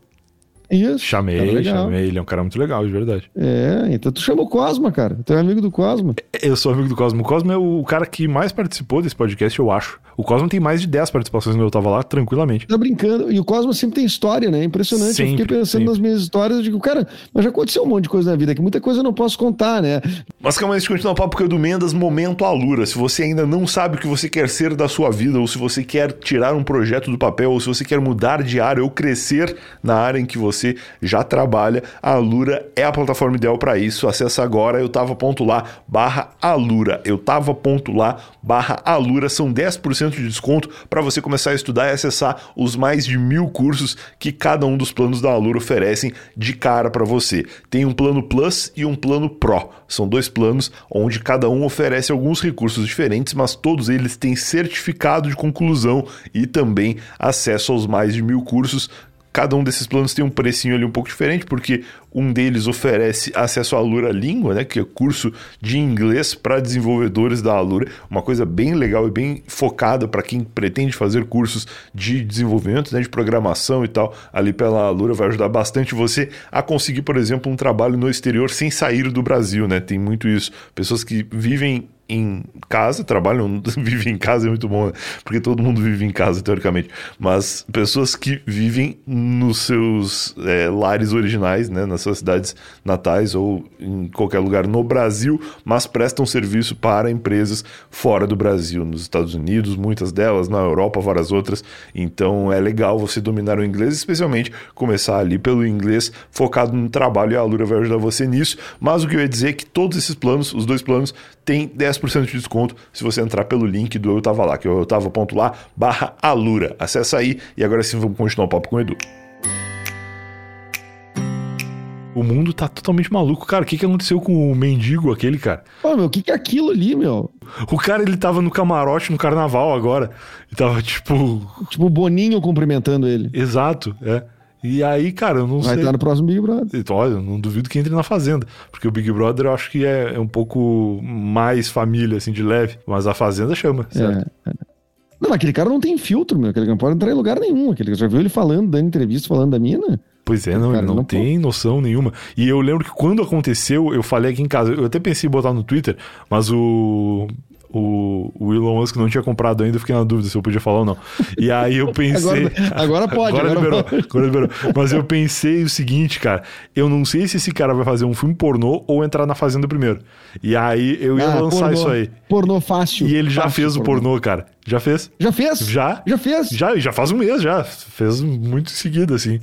Isso. Chamei, chamei. Ele é um cara muito legal, de verdade. É, então tu chamou o Cosma, cara. Tu é amigo do Cosma. Eu sou amigo do Cosmo. O Cosmo é o cara que mais participou desse podcast, eu acho. O Cosmo tem mais de 10 participações quando eu tava lá, tranquilamente. Tá brincando. E o Cosmo sempre tem história, né? Impressionante. Sempre, eu fiquei pensando sempre. nas minhas histórias. Eu digo, cara, mas já aconteceu um monte de coisa na vida que muita coisa eu não posso contar, né? Mas calma aí, antes de continuar o papo com o Edu Mendes, momento Alura. Se você ainda não sabe o que você quer ser da sua vida, ou se você quer tirar um projeto do papel, ou se você quer mudar de área ou crescer na área em que você já trabalha, a Alura é a plataforma ideal para isso. Acesse agora eu tava ponto lá barra Alura. Eu tava ponto lá barra Alura. São 10% de desconto para você começar a estudar e acessar os mais de mil cursos que cada um dos planos da Alura oferecem de cara para você. Tem um plano Plus e um plano Pro. São dois planos onde cada um oferece alguns recursos diferentes, mas todos eles têm certificado de conclusão e também acesso aos mais de mil cursos Cada um desses planos tem um precinho ali um pouco diferente, porque um deles oferece acesso à Alura Língua, né, que é curso de inglês para desenvolvedores da Alura, uma coisa bem legal e bem focada para quem pretende fazer cursos de desenvolvimento, né, de programação e tal. Ali pela Alura vai ajudar bastante você a conseguir, por exemplo, um trabalho no exterior sem sair do Brasil, né? Tem muito isso. Pessoas que vivem em casa, trabalham, vivem em casa é muito bom, né? porque todo mundo vive em casa, teoricamente. Mas pessoas que vivem nos seus é, lares originais, né? nas suas cidades natais ou em qualquer lugar no Brasil, mas prestam serviço para empresas fora do Brasil, nos Estados Unidos, muitas delas, na Europa, várias outras. Então é legal você dominar o inglês, especialmente começar ali pelo inglês focado no trabalho e a Lura vai ajudar você nisso. Mas o que eu ia dizer é que todos esses planos, os dois planos, têm 10 10% de desconto se você entrar pelo link do Eu Tava Lá, que é o eu tava.lá barra Alura. Acesse aí e agora sim vamos continuar o papo com o Edu. O mundo tá totalmente maluco. Cara, o que, que aconteceu com o mendigo aquele, cara? Pô, meu, o que, que é aquilo ali, meu? O cara, ele tava no camarote no carnaval agora. E tava tipo. Tipo, o Boninho cumprimentando ele. Exato, é. E aí, cara, eu não Vai sei. Vai estar no próximo Big Brother. Então, olha, não duvido que entre na Fazenda. Porque o Big Brother eu acho que é, é um pouco mais família, assim, de leve. Mas a Fazenda chama, é, certo? É. Não, aquele cara não tem filtro, meu. Aquele cara não pode entrar em lugar nenhum. Aquele já viu ele falando, dando entrevista, falando da mina? Pois é, não, ele não, não tem pode. noção nenhuma. E eu lembro que quando aconteceu, eu falei aqui em casa, eu até pensei em botar no Twitter, mas o o, o Elon Musk não tinha comprado ainda, fiquei na dúvida se eu podia falar ou não. E aí eu pensei. agora, agora pode, agora, agora liberou, pode. agora liberou. Mas eu pensei o seguinte, cara. Eu não sei se esse cara vai fazer um filme pornô ou entrar na Fazenda primeiro. E aí eu ia ah, lançar pornô, isso aí. Pornô fácil. E ele já fácil, fez o pornô, pornô, cara. Já fez? Já fez? Já? Já fez? Já, já faz um mês já. Fez muito em seguida, assim.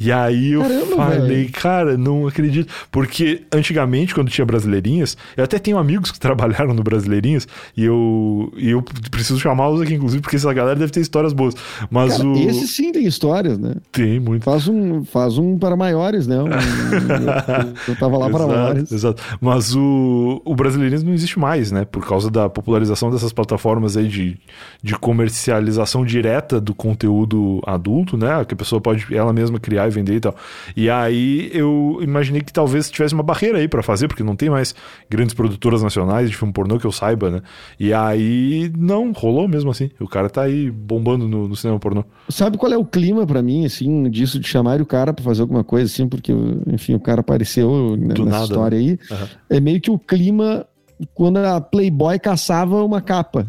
E aí eu Caramba, falei, cara, não acredito. Porque antigamente, quando tinha Brasileirinhas, eu até tenho amigos que trabalharam no Brasileirinhas, e eu, e eu preciso chamá-los aqui, inclusive, porque essa galera deve ter histórias boas. Mas cara, o. Esse sim tem histórias, né? Tem, muito. Faz um, faz um para maiores, né? Um, eu, eu tava lá para maiores. Exato. Mas o, o Brasileirinhas não existe mais, né? Por causa da popularização dessas plataformas aí de, de comercialização direta do conteúdo adulto, né? Que a pessoa pode ela mesma criar e vender e tal. E aí eu imaginei que talvez tivesse uma barreira aí para fazer, porque não tem mais grandes produtoras nacionais de filme pornô que eu saiba, né? E aí não, rolou mesmo assim. O cara tá aí bombando no, no cinema pornô. Sabe qual é o clima para mim, assim, disso de chamar o cara para fazer alguma coisa, assim, porque, enfim, o cara apareceu né, nessa nada, história né? aí. Uhum. É meio que o clima quando a Playboy caçava uma capa.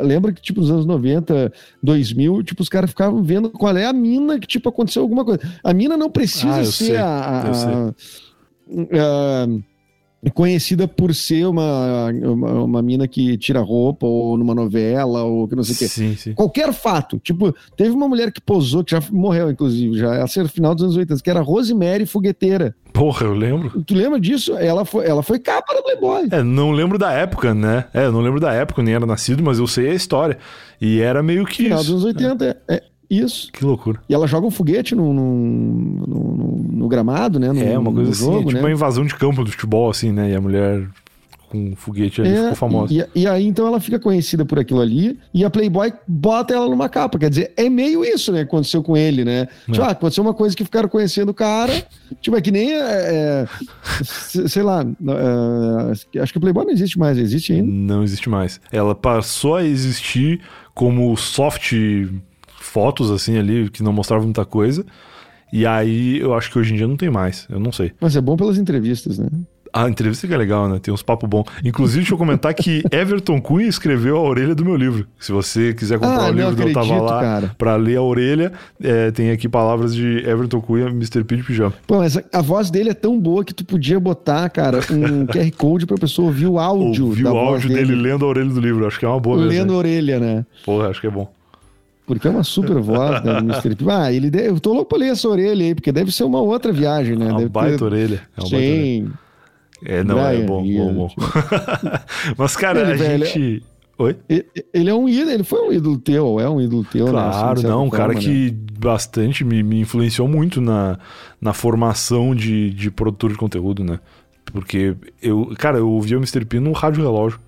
Lembra que, tipo, nos anos 90, 2000, tipo, os caras ficavam vendo qual é a mina que, tipo, aconteceu alguma coisa. A mina não precisa ah, ser sei. a, a, a, a, conhecida por ser uma, uma, uma, mina que tira roupa, ou numa novela, ou que não sei o quê. Sim, sim. Qualquer fato. Tipo, teve uma mulher que posou, que já morreu, inclusive, já, essa era final dos anos 80, que era Rosemary Fogueteira. Porra, eu lembro. Tu lembra disso? Ela foi, ela foi capa da Playboy. É, não lembro da época, né? É, não lembro da época, nem era nascido, mas eu sei a história. E era meio que. Final isso. dos anos 80. É. É, Isso. Que loucura. E ela joga um foguete no, no, no, no gramado, né? No, é, uma coisa assim, jogo, tipo né? uma invasão de campo do futebol, assim, né? E a mulher com um foguete ali é, ficou famosa. E, e, aí, então, ela fica conhecida por aquilo ali, e a Playboy bota ela numa capa. Quer dizer, é meio isso, né? Aconteceu com ele, né? É. Tipo, ah, aconteceu uma coisa que ficaram conhecendo o cara. Tipo, é que nem. É, sei lá. É, acho que Playboy não existe mais, existe ainda? Não existe mais. Ela passou a existir como soft fotos, assim, ali, que não mostravam muita coisa. E aí, eu acho que hoje em dia não tem mais. Eu não sei. Mas é bom pelas entrevistas, né? A entrevista que é legal, né? Tem uns papos bons. Inclusive, deixa eu comentar que Everton Cunha escreveu a orelha do meu livro. Se você quiser comprar ah, o livro do Eu Tava Lá para ler a orelha, é, tem aqui palavras de Everton Cunha, Mr. P de Pijama. Pô, mas a voz dele é tão boa que tu podia botar, cara, um QR Code pra pessoa ouvir o áudio. Ouvir o áudio dele. dele. lendo a orelha do livro. Acho que é uma boa Lendo mesmo. Lendo a orelha, né? Porra, acho que é bom. Porque é uma super voz da Mr. P. Ah, ele deve... eu tô louco pra ler essa orelha aí, porque deve ser uma outra viagem, né? É uma deve baita ter... orelha. É uma Sim. É, não, Brian, é bom, bom, bom. Mas, cara, ele, a velho, gente. Oi? Ele é um ídolo, ele foi um ídolo teu, é um ídolo teu, claro, né? Claro, não, um cara que né? bastante me, me influenciou muito na, na formação de, de produtor de conteúdo, né? Porque eu, cara, eu ouvia o Mr. P no rádio relógio.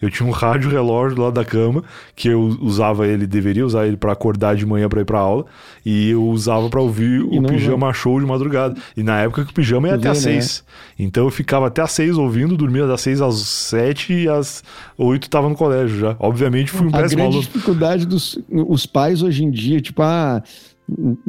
Eu tinha um rádio relógio do lado da cama, que eu usava ele, deveria usar ele para acordar de manhã para ir pra aula, e eu usava para ouvir o pijama show de madrugada. E na época que o pijama ia até às né? seis. Então eu ficava até às seis ouvindo, dormia das seis às sete e às oito tava no colégio já. Obviamente fui um péssimo aluno. A grande dificuldade dos os pais hoje em dia, tipo, ah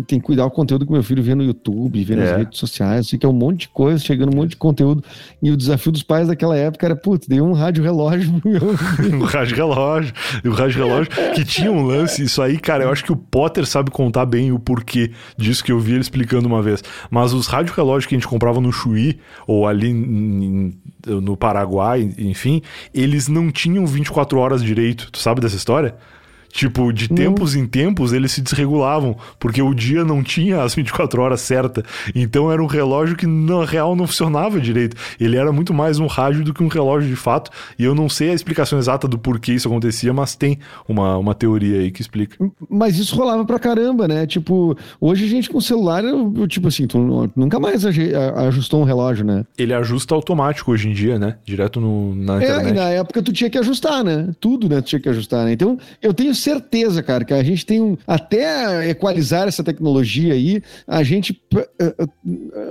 tem que cuidar o conteúdo que meu filho vê no YouTube, vê nas é. redes sociais, que é um monte de coisa, chegando um monte de conteúdo. E o desafio dos pais daquela época era, putz, dei um rádio relógio pro meu Um rádio relógio, o rádio relógio que tinha um lance, isso aí, cara, eu acho que o Potter sabe contar bem o porquê disso que eu vi ele explicando uma vez. Mas os rádio relógios que a gente comprava no Chuí, ou ali no Paraguai, enfim, eles não tinham 24 horas direito. Tu sabe dessa história? Tipo, de tempos em tempos eles se desregulavam, porque o dia não tinha as 24 horas certa. Então era um relógio que na real não funcionava direito. Ele era muito mais um rádio do que um relógio de fato. E eu não sei a explicação exata do porquê isso acontecia, mas tem uma, uma teoria aí que explica. Mas isso rolava pra caramba, né? Tipo, hoje a gente com celular, tipo assim, tu nunca mais ajustou um relógio, né? Ele ajusta automático hoje em dia, né? Direto no, na internet. É, e na época tu tinha que ajustar, né? Tudo, né? Tu tinha que ajustar, né? Então eu tenho certeza, cara, que a gente tem um. Até equalizar essa tecnologia aí, a gente. Eh, eh,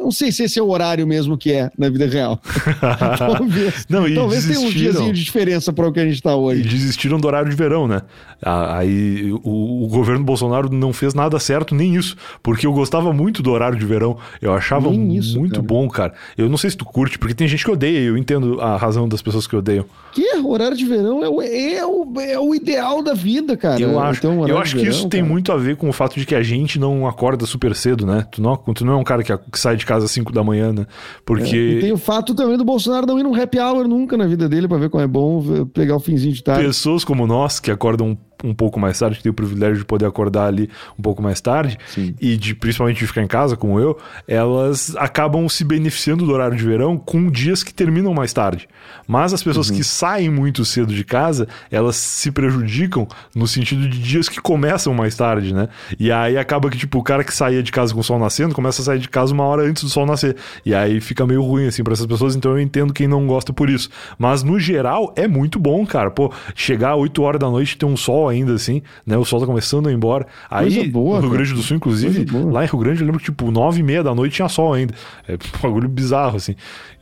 não sei se esse é o horário mesmo que é na vida real. talvez. Não, talvez tenha um diazinho de diferença para o que a gente está hoje. E desistiram do horário de verão, né? Aí o, o, governo Bolsonaro não fez nada certo, nem isso. Porque eu gostava muito do horário de verão. Eu achava isso, muito cara. bom, cara. Eu não sei se tu curte, porque tem gente que odeia, eu entendo a razão das pessoas que odeiam. Que? O horário de verão é o, é o, é o ideal da vida, cara. Eu acho, então, eu acho que verão, isso cara. tem muito a ver com o fato de que a gente não acorda super cedo, né? Tu não, tu não é um cara que, que sai de casa às 5 da manhã, né? Porque. É. E tem o fato também do Bolsonaro não ir num happy hour nunca na vida dele para ver como é bom pegar o finzinho de tarde. Pessoas como nós, que acordam um pouco mais tarde, que tem o privilégio de poder acordar ali um pouco mais tarde, Sim. e de principalmente de ficar em casa, como eu, elas acabam se beneficiando do horário de verão com dias que terminam mais tarde. Mas as pessoas uhum. que saem muito cedo de casa, elas se prejudicam no sentido de dias que começam mais tarde, né? E aí acaba que, tipo, o cara que saía de casa com o sol nascendo começa a sair de casa uma hora antes do sol nascer. E aí fica meio ruim, assim, para essas pessoas. Então eu entendo quem não gosta por isso. Mas no geral, é muito bom, cara. Pô, chegar às 8 horas da noite e ter um sol ainda, assim, né? O sol tá começando a ir embora. Aí, boa, no Rio Grande do Sul, inclusive, lá em Rio Grande, eu lembro que, tipo, 9 e meia da noite tinha sol ainda. É um bagulho bizarro, assim.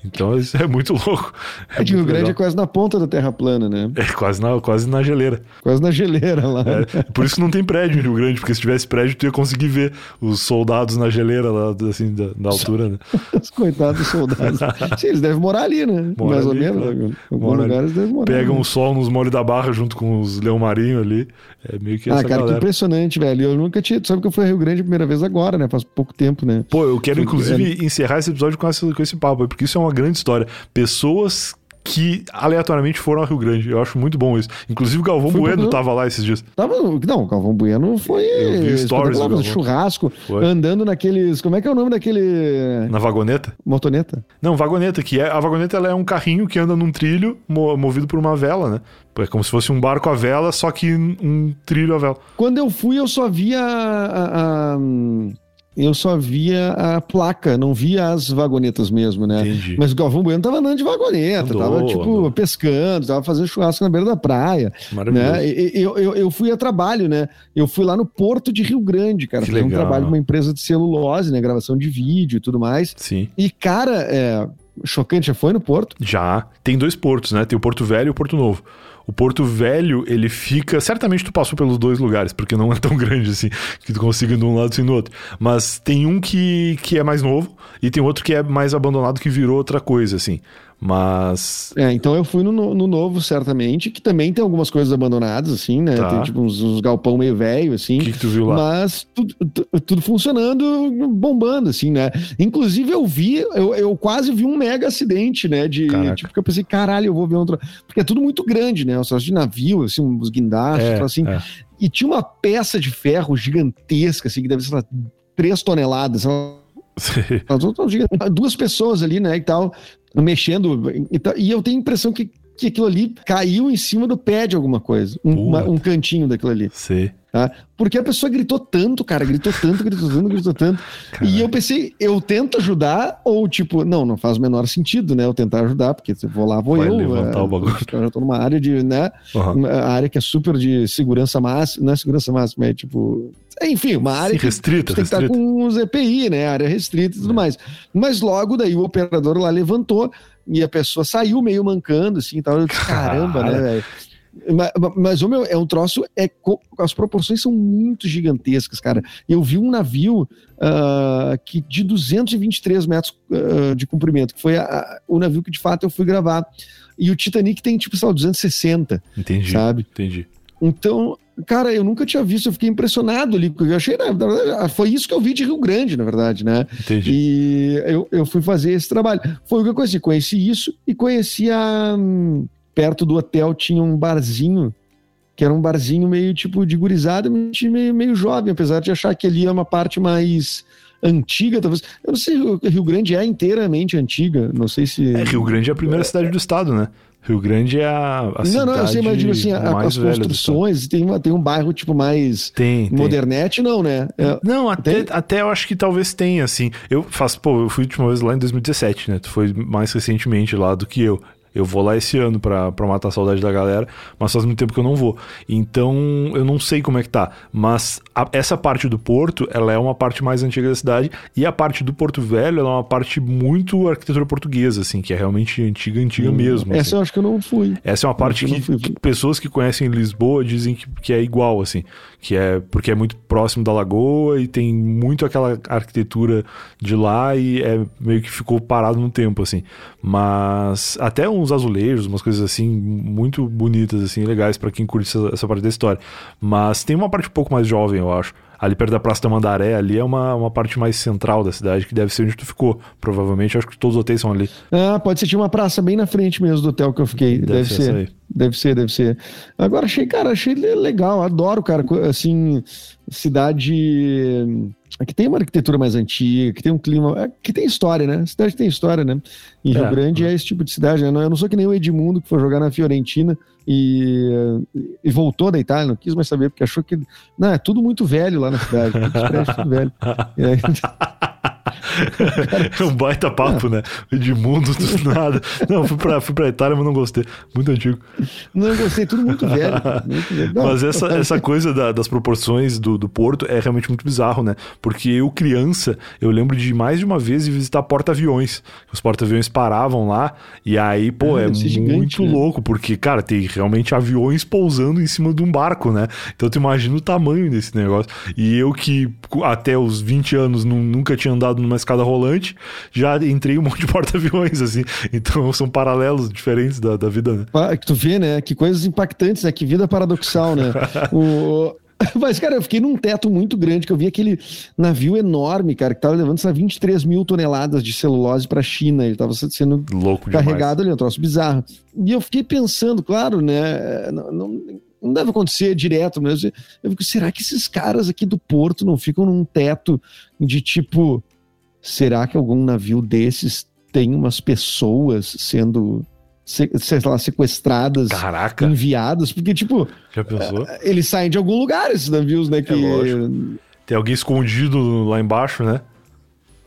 Então isso é muito louco. É, é Rio Grande legal. é quase na ponta da Terra plana, né? É quase na, quase na geleira. Quase na geleira lá. É, por isso que não tem prédio em Rio Grande, porque se tivesse prédio, tu ia conseguir ver os soldados na geleira lá, assim, da, da altura, né? os coitados soldados. Sim, eles devem morar ali, né? Mora Mais ali, ou menos. Claro. Alguns lugares devem morar. Pegam o sol nos molhos da barra junto com os leão marinho ali. É meio que Ah, cara, galera. que impressionante, velho. Eu nunca tinha. Tu sabe que eu fui a Rio Grande a primeira vez agora, né? Faz pouco tempo, né? Pô, eu quero, inclusive, é... encerrar esse episódio com esse, com esse papo, porque isso é uma grande história pessoas que aleatoriamente foram ao Rio Grande. Eu acho muito bom isso. Inclusive o Galvão foi Bueno tava lá esses dias. Tava, não, o Galvão Bueno foi. Stories do churrasco, foi. andando naqueles. Como é que é o nome daquele. Na vagoneta? Motoneta? Não, vagoneta, que é. A vagoneta ela é um carrinho que anda num trilho movido por uma vela, né? É como se fosse um barco a vela, só que um trilho a vela. Quando eu fui, eu só via a, a, eu só via a placa, não via as vagonetas mesmo, né? Entendi. Mas o Galvão Bueno tava andando de vagoneta, andou, tava, tipo, andou. pescando, tava fazendo churrasco na beira da praia. Maravilhoso. Né? Eu, eu, eu fui a trabalho, né? Eu fui lá no Porto de Rio Grande, cara, fazer um trabalho com uma empresa de celulose, né? Gravação de vídeo e tudo mais. Sim. E, cara, é... Chocante, já foi no Porto? Já. Tem dois portos, né? Tem o Porto Velho e o Porto Novo. O Porto Velho, ele fica. Certamente tu passou pelos dois lugares, porque não é tão grande assim, que tu consiga ir de um lado e no outro. Mas tem um que, que é mais novo e tem outro que é mais abandonado que virou outra coisa, assim. Mas. É, então eu fui no, no novo, certamente, que também tem algumas coisas abandonadas, assim, né? Tá. Tem tipo uns, uns galpão meio velho, assim. O que, que, tu viu lá? Mas tudo, tudo, funcionando, bombando, assim, né? Inclusive eu vi, eu, eu quase vi um mega acidente, né? De, tipo, porque eu pensei, caralho, eu vou ver outro. Porque é tudo muito grande, né? Os de navio, assim, uns guindastes, é, assim. É. E tinha uma peça de ferro gigantesca, assim, que deve ser, lá, três toneladas. Duas pessoas ali, né, e tal, mexendo. E eu tenho a impressão que, que aquilo ali caiu em cima do pé de alguma coisa. Um, uma, um cantinho daquilo ali. Sim. Tá? Porque a pessoa gritou tanto, cara, gritou tanto, gritou tanto, gritou tanto. E eu pensei, eu tento ajudar, ou tipo, não, não faz o menor sentido, né? Eu tentar ajudar, porque se vou lá, vou Vai eu. levantar é, o bagulho. Eu já tô numa área de, né? Uhum. A área que é super de segurança máxima, não é segurança máxima, é tipo. Enfim, uma área Sim, restrita, que tem que estar com os EPI, né? Área restrita e tudo é. mais. Mas logo daí o operador lá levantou e a pessoa saiu meio mancando, assim, tal. Eu disse, caramba, né, velho? Mas, mas o meu é um troço, é, as proporções são muito gigantescas, cara. Eu vi um navio uh, que de 223 metros uh, de comprimento, que foi a, a, o navio que de fato eu fui gravar. E o Titanic tem tipo, sei lá, 260. Entendi. Sabe? Entendi. Então, cara, eu nunca tinha visto, eu fiquei impressionado ali, porque eu achei, na verdade, foi isso que eu vi de Rio Grande, na verdade, né? Entendi. E eu, eu fui fazer esse trabalho. Foi o que eu conheci, conheci isso e conheci a. Hum, perto do hotel tinha um barzinho, que era um barzinho meio tipo de gurizada, meio, meio jovem, apesar de achar que ali é uma parte mais antiga, talvez. Eu não sei, Rio Grande é inteiramente antiga, não sei se. É, Rio Grande é a primeira cidade do estado, né? Rio Grande é a, a não, não, eu sei, mas digo assim, a, as construções, tem, uma, tem um bairro tipo mais tem, modernete, tem. não, né? É, não, até, até eu acho que talvez tenha, assim. Eu faço, pô, eu fui a última vez lá em 2017, né? Tu foi mais recentemente lá do que eu. Eu vou lá esse ano pra, pra matar a saudade da galera, mas faz muito tempo que eu não vou. Então, eu não sei como é que tá. Mas a, essa parte do porto, ela é uma parte mais antiga da cidade. E a parte do Porto Velho, ela é uma parte muito arquitetura portuguesa, assim, que é realmente antiga, antiga hum, mesmo. Essa assim. eu acho que eu não fui. Essa é uma parte que, que, pessoas que conhecem Lisboa dizem que, que é igual, assim. Que é porque é muito próximo da lagoa e tem muito aquela arquitetura de lá e é meio que ficou parado no tempo, assim. Mas até um uns azulejos, umas coisas assim, muito bonitas, assim, legais para quem curte essa, essa, parte da história. Mas tem uma parte um pouco mais jovem, eu acho. Ali perto da Praça da Mandaré, ali é uma, uma parte mais central da cidade, que deve ser onde tu ficou. Provavelmente, acho que todos os hotéis são ali. Ah, pode ser, tinha uma praça bem na frente mesmo do hotel que eu fiquei. Deve, deve ser. ser deve ser, deve ser. Agora, achei, cara, achei legal, adoro, cara, assim, cidade que tem uma arquitetura mais antiga, que tem um clima, é, que tem história, né? Cidade tem história, né? E Rio é, Grande é. é esse tipo de cidade, né? Eu não sou que nem o Edmundo que foi jogar na Fiorentina e, e voltou da Itália, não quis mais saber, porque achou que. Não, é tudo muito velho lá na cidade, tudo, tudo velho. E aí, é um baita papo, né? Edmundo, do nada. Não, fui pra, fui pra Itália, mas não gostei. Muito antigo. Não gostei, tudo muito velho. Muito velho. Não, mas essa, essa coisa da, das proporções do, do porto é realmente muito bizarro, né? Porque eu, criança, eu lembro de mais de uma vez visitar porta-aviões. Os porta-aviões paravam lá, e aí, pô, ah, é, é muito gigante, né? louco, porque, cara, tem realmente aviões pousando em cima de um barco, né? Então tu imagina o tamanho desse negócio. E eu que até os 20 anos nunca tinha andado numa escada rolante, já entrei um monte de porta-aviões, assim. Então são paralelos diferentes da, da vida, né? Ah, que tu vê, né? Que coisas impactantes, né? Que vida paradoxal, né? o, Mas, cara, eu fiquei num teto muito grande, que eu vi aquele navio enorme, cara, que tava levando, sei 23 mil toneladas de celulose pra China. Ele tava sendo Louco carregado demais. ali, um troço bizarro. E eu fiquei pensando, claro, né, não, não, não deve acontecer direto, mas eu fico, será que esses caras aqui do porto não ficam num teto de tipo, será que algum navio desses tem umas pessoas sendo sei lá, sequestradas, Caraca. enviadas, porque, tipo? É, eles saem de algum lugar, esses navios, né? É que... É Tem alguém escondido lá embaixo, né?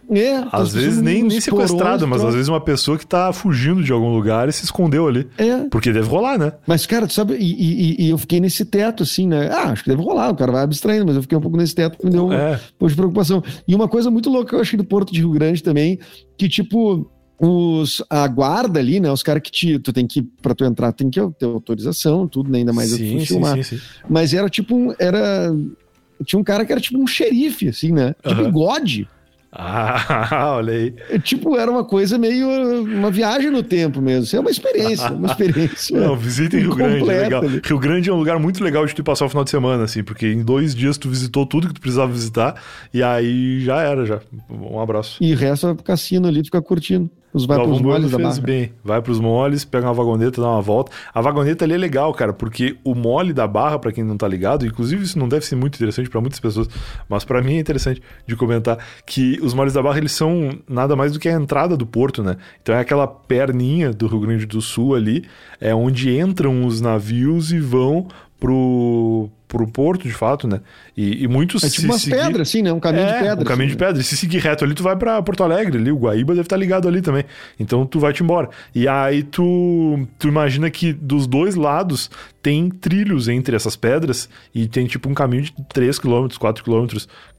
É, às vezes nem, nem sequestrado, mas às vezes uma pessoa que tá fugindo de algum lugar e se escondeu ali. É. Porque deve rolar, né? Mas, cara, tu sabe, e, e, e, eu fiquei nesse teto, assim, né? Ah, acho que deve rolar, o cara vai abstraindo, mas eu fiquei um pouco nesse teto que me deu é. um pouco de preocupação. E uma coisa muito louca que eu achei do Porto de Rio Grande também, que, tipo, os, a guarda ali, né? Os caras que te, tu tem que, pra tu entrar, tem que ter autorização, tudo, né? ainda mais sim, sim, filmar. Sim, sim. Mas era tipo um, era, tinha um cara que era tipo um xerife, assim, né? De uhum. bigode. Ah, olha aí. É, tipo, era uma coisa meio uma viagem no tempo mesmo. É uma experiência, uma experiência. Não, visitem Rio Grande, é legal. Rio Grande é um lugar muito legal de tu passar o final de semana, assim, porque em dois dias tu visitou tudo que tu precisava visitar e aí já era, já. Um abraço. E resta cassino ali, ficar curtindo. Os vai pros moles da barra. bem. Vai pros moles, pega uma vagoneta, dá uma volta. A vagoneta ali é legal, cara, porque o mole da barra, para quem não tá ligado, inclusive isso não deve ser muito interessante para muitas pessoas, mas para mim é interessante de comentar que os moles da barra eles são nada mais do que a entrada do porto, né? Então é aquela perninha do Rio Grande do Sul ali, é onde entram os navios e vão pro, pro porto, de fato, né? E, e muitos. É tipo umas seguir... pedras, assim, né? Um caminho é, de pedra. Um caminho assim, de pedra. E se seguir reto ali, tu vai para Porto Alegre ali. O Guaíba deve estar tá ligado ali também. Então tu vai te embora. E aí tu, tu imagina que dos dois lados tem trilhos entre essas pedras e tem tipo um caminho de 3 km, 4 km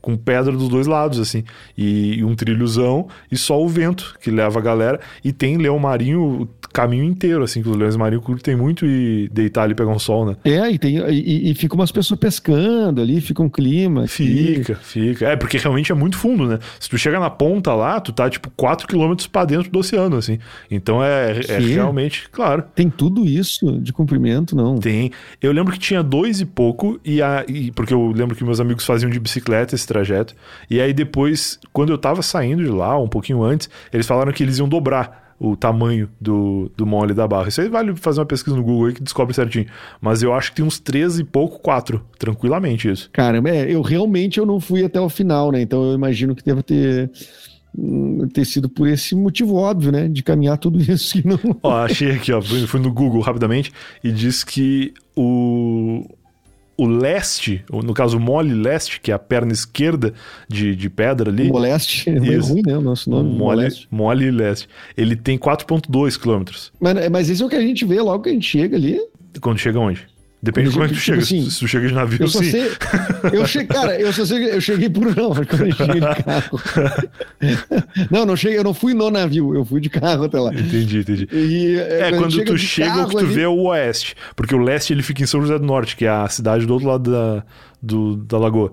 com pedra dos dois lados, assim. E, e um trilhozão e só o vento que leva a galera. E tem leão marinho caminho inteiro, assim, que os leões marinhos curtem muito e deitar ali e pegar um sol, né? É, e, tem, e, e fica umas pessoas pescando ali, fica um clima. Fica, fica. É, porque realmente é muito fundo, né? Se tu chega na ponta lá, tu tá tipo 4 km para dentro do oceano, assim. Então é, é realmente, claro. Tem tudo isso de comprimento, não? Tem. Eu lembro que tinha dois e pouco, e, a, e porque eu lembro que meus amigos faziam de bicicleta esse trajeto. E aí depois, quando eu tava saindo de lá, um pouquinho antes, eles falaram que eles iam dobrar o tamanho do, do mole da barra. Isso aí vale fazer uma pesquisa no Google aí que descobre certinho. Mas eu acho que tem uns 13 e pouco, 4. Tranquilamente isso. Caramba, é, eu realmente eu não fui até o final, né? Então eu imagino que deva ter hum, ter sido por esse motivo óbvio, né? De caminhar tudo isso. Não... Ó, achei aqui, ó. Fui no Google rapidamente e diz que o, o leste, no caso o mole leste, que é a perna esquerda de, de pedra ali. O moleste, é meio ruim, né? O nosso nome. Mole, moleste. mole leste. Ele tem 4,2 quilômetros. Mas, mas isso é o que a gente vê logo que a gente chega ali. Quando chega onde? Depende de como é que tu chega. Assim, se tu chega de navio, eu sim. Sei, eu che, cara, eu sei eu cheguei por não, quando eu cheguei de carro. não, não cheguei, eu não fui no navio, eu fui de carro até lá. Entendi, entendi. E, é, quando, quando tu chega, carro, o que tu ali... vê é o oeste. Porque o leste ele fica em São José do Norte, que é a cidade do outro lado da, do, da lagoa.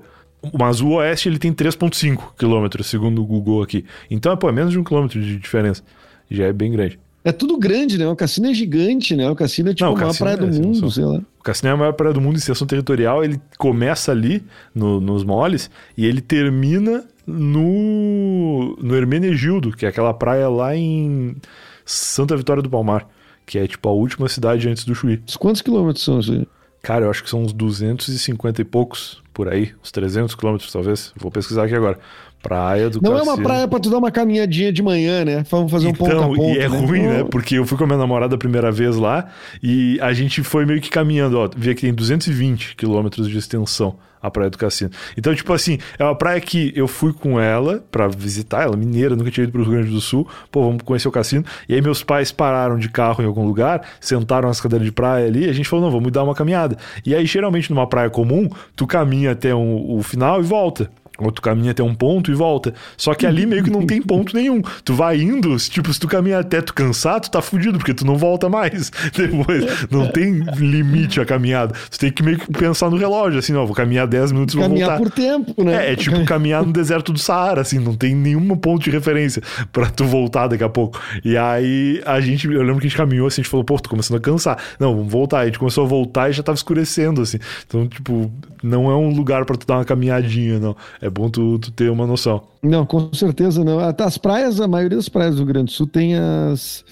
Mas o oeste ele tem 3,5 quilômetros, segundo o Google aqui. Então é, pô, é menos de um quilômetro de diferença. Já é bem grande. É tudo grande, né? O cassino é gigante, né? O cassino é tipo Não, a maior praia é, do mundo, sei lá. O cassino é a maior praia do mundo em extensão territorial. Ele começa ali, no, nos moles, e ele termina no, no Hermenegildo, que é aquela praia lá em Santa Vitória do Palmar, que é tipo a última cidade antes do Chuí. Quantos quilômetros são isso aí? Cara, eu acho que são uns 250 e poucos por aí, uns 300 quilômetros talvez. Vou pesquisar aqui agora. Praia do Não Cassino. é uma praia pra tu dar uma caminhadinha de manhã, né? Vamos fazer um então, ponto a ponto. E é né? ruim, né? Porque eu fui com a minha namorada a primeira vez lá e a gente foi meio que caminhando, ó. Vê que tem 220 quilômetros de extensão a Praia do Cassino. Então, tipo assim, é uma praia que eu fui com ela para visitar, ela mineira, nunca tinha ido pro Rio Grande do Sul. Pô, vamos conhecer o cassino. E aí meus pais pararam de carro em algum lugar, sentaram nas cadeiras de praia ali, e a gente falou, não, vamos dar uma caminhada. E aí, geralmente, numa praia comum, tu caminha até um, o final e volta. Ou tu caminha até um ponto e volta. Só que ali meio que não tem ponto nenhum. Tu vai indo, tipo, se tu caminha até tu cansar, tu tá fudido, porque tu não volta mais. Depois, não tem limite a caminhada. Tu tem que meio que pensar no relógio, assim, ó, vou caminhar 10 minutos e vou caminhar voltar. Caminhar por tempo, né? É, é tipo caminhar no deserto do Saara, assim, não tem nenhum ponto de referência para tu voltar daqui a pouco. E aí a gente, eu lembro que a gente caminhou assim, a gente falou, pô, tô começando a cansar. Não, vamos voltar. A gente começou a voltar e já tava escurecendo, assim. Então, tipo, não é um lugar para tu dar uma caminhadinha, não. É bom tu, tu ter uma noção. Não, com certeza não. As praias, a maioria das praias do Rio Grande do Sul tem as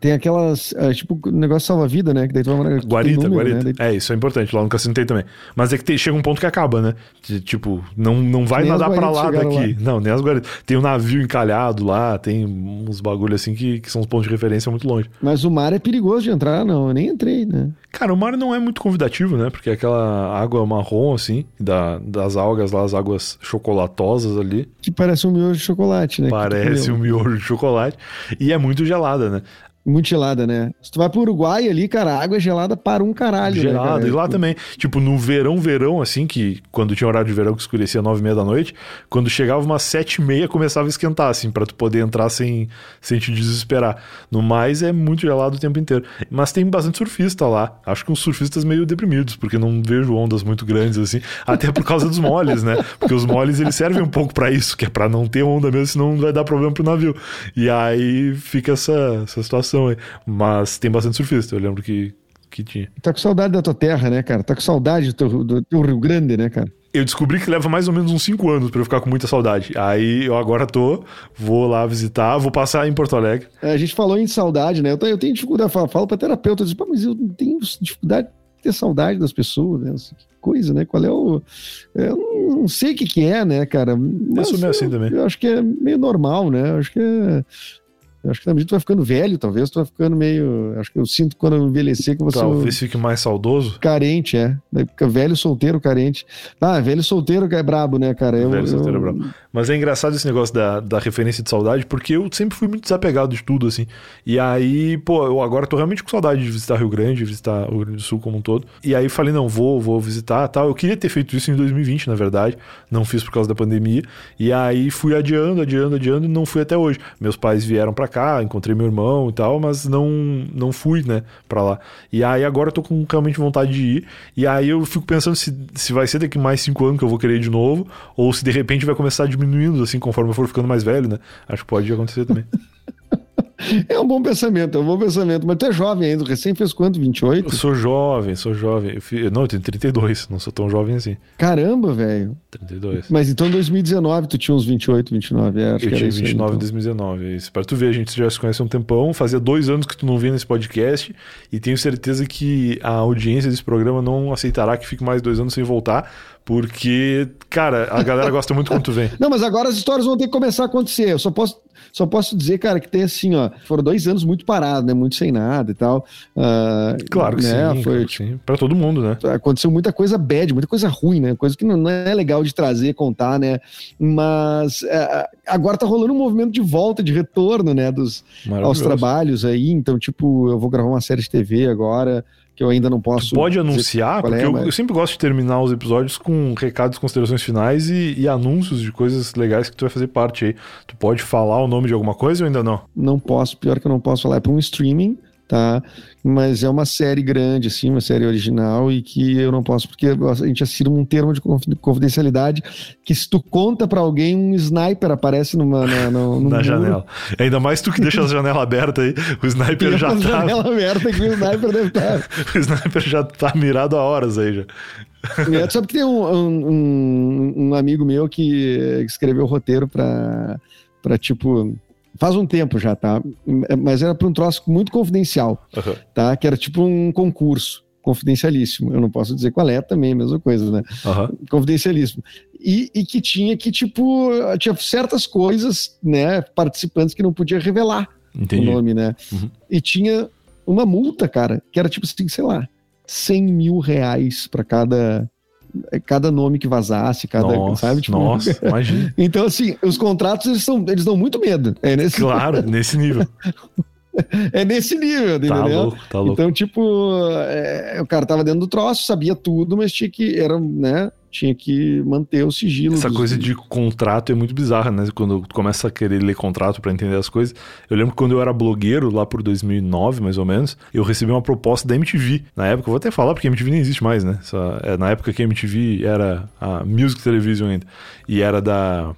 tem aquelas, é, tipo, negócio salva-vida, né? Que daí tu vai Guarita, número, guarita. Né? É, isso é importante. Lá no cassino tem também. Mas é que tem, chega um ponto que acaba, né? De, tipo, não, não vai nem nadar pra lá daqui. Lá. Não, nem as guaritas. Tem um navio encalhado lá, tem uns bagulho assim que, que são os pontos de referência muito longe. Mas o mar é perigoso de entrar, não. Eu nem entrei, né? Cara, o mar não é muito convidativo, né? Porque é aquela água marrom, assim, da, das algas lá, as águas chocolatosas ali. Que parece um miolo de chocolate, né? Parece um miolo de chocolate. E é muito gelada, né? Muito gelada, né? Se tu vai pro Uruguai ali, cara, a água é gelada para um caralho. Né, gelada. Né, e lá também. Tipo, no verão, verão, assim, que quando tinha horário de verão que escurecia nove e meia da noite, quando chegava umas sete e meia começava a esquentar, assim, pra tu poder entrar sem, sem te desesperar. No mais, é muito gelado o tempo inteiro. Mas tem bastante surfista lá. Acho que uns surfistas meio deprimidos, porque não vejo ondas muito grandes, assim. Até por causa dos moles, né? Porque os moles, eles servem um pouco para isso, que é pra não ter onda mesmo, senão vai dar problema pro navio. E aí fica essa, essa situação aí. Mas tem bastante surfista, eu lembro que, que tinha. Tá com saudade da tua terra, né, cara? Tá com saudade do teu, do teu Rio Grande, né, cara? Eu descobri que leva mais ou menos uns 5 anos para eu ficar com muita saudade. Aí eu agora tô, vou lá visitar, vou passar em Porto Alegre. É, a gente falou em saudade, né? Eu, tenho, eu tenho dificuldade, falo, falo pra terapeuta, eu digo, mas eu tenho dificuldade de ter saudade das pessoas, né? Que coisa, né? Qual é o. Eu não sei o que, que é, né, cara? Mas, eu, assim também. Eu acho que é meio normal, né? Eu acho que é eu acho que na medida que tu vai ficando velho, talvez tu vai ficando meio. Acho que eu sinto quando eu envelhecer que você. Talvez fique mais saudoso. Carente, é. Fica velho, solteiro, carente. Ah, velho solteiro é brabo, né, cara? Eu, velho solteiro é brabo. Mas é engraçado esse negócio da, da referência de saudade, porque eu sempre fui muito desapegado de tudo, assim. E aí, pô, eu agora tô realmente com saudade de visitar Rio Grande, visitar o Rio Grande do Sul como um todo. E aí falei, não, vou, vou visitar tal. Eu queria ter feito isso em 2020, na verdade. Não fiz por causa da pandemia. E aí fui adiando, adiando, adiando e não fui até hoje. Meus pais vieram para cá, encontrei meu irmão e tal, mas não, não fui, né, pra lá. E aí agora eu tô com realmente vontade de ir. E aí eu fico pensando se, se vai ser daqui mais cinco anos que eu vou querer ir de novo, ou se de repente vai começar diminuindo, assim, conforme eu for ficando mais velho, né? Acho que pode acontecer também. É um bom pensamento, é um bom pensamento. Mas tu é jovem ainda, recém fez quanto? 28? Eu sou jovem, sou jovem. Eu fiz... Não, eu tenho 32, não sou tão jovem assim. Caramba, velho. 32. Mas então em 2019 tu tinha uns 28, 29. É, eu tinha 29 em então. 2019. É isso. Pra tu ver, a gente já se conhece há um tempão. Fazia dois anos que tu não vinha nesse podcast. E tenho certeza que a audiência desse programa não aceitará que fique mais dois anos sem voltar. Porque, cara, a galera gosta muito quando tu vem. Não, mas agora as histórias vão ter que começar a acontecer. Eu só posso só posso dizer, cara, que tem assim, ó, foram dois anos muito parados, né? Muito sem nada e tal. Uh, claro que né? sim. Foi, tipo, Pra todo mundo, né? Aconteceu muita coisa bad, muita coisa ruim, né? Coisa que não é legal de trazer, contar, né? Mas uh, agora tá rolando um movimento de volta, de retorno, né? Dos, aos trabalhos aí. Então, tipo, eu vou gravar uma série de TV agora que eu ainda não posso. Tu pode anunciar, porque é, eu, mas... eu, sempre gosto de terminar os episódios com recados, considerações finais e, e, anúncios de coisas legais que tu vai fazer parte aí. Tu pode falar o nome de alguma coisa ou ainda não? Não posso, pior que eu não posso falar. É para um streaming tá? Mas é uma série grande, assim, uma série original e que eu não posso, porque a gente assina um termo de confidencialidade que se tu conta para alguém, um sniper aparece numa, na, no, na janela. Ainda mais tu que deixa a janela aberta aí, o sniper já tá... janela aberta que o sniper deve estar... o sniper já tá mirado há horas aí já. É, sabe que tem um, um, um amigo meu que escreveu o roteiro para tipo Faz um tempo já, tá? Mas era para um troço muito confidencial, uhum. tá? Que era tipo um concurso confidencialíssimo. Eu não posso dizer qual é também, mesma coisa, né? Uhum. Confidencialíssimo. E, e, que tinha que, tipo, tinha certas coisas, né, participantes que não podia revelar Entendi. o nome, né? Uhum. E tinha uma multa, cara, que era tipo assim, sei lá, 100 mil reais para cada cada nome que vazasse, cada, nossa, sabe? Tipo, nossa, imagina. então, assim, os contratos, eles, são, eles dão muito medo. É nesse claro, nesse nível. é nesse nível, tá entendeu? Louco, tá louco. Então, tipo, é, o cara tava dentro do troço, sabia tudo, mas tinha que, era, né, tinha que manter o sigilo. Essa coisa de contrato é muito bizarra, né? Quando tu começa a querer ler contrato para entender as coisas. Eu lembro que quando eu era blogueiro, lá por 2009, mais ou menos, eu recebi uma proposta da MTV. Na época, eu vou até falar porque a MTV nem existe mais, né? Essa, é, na época que a MTV era a Music Television ainda. E era da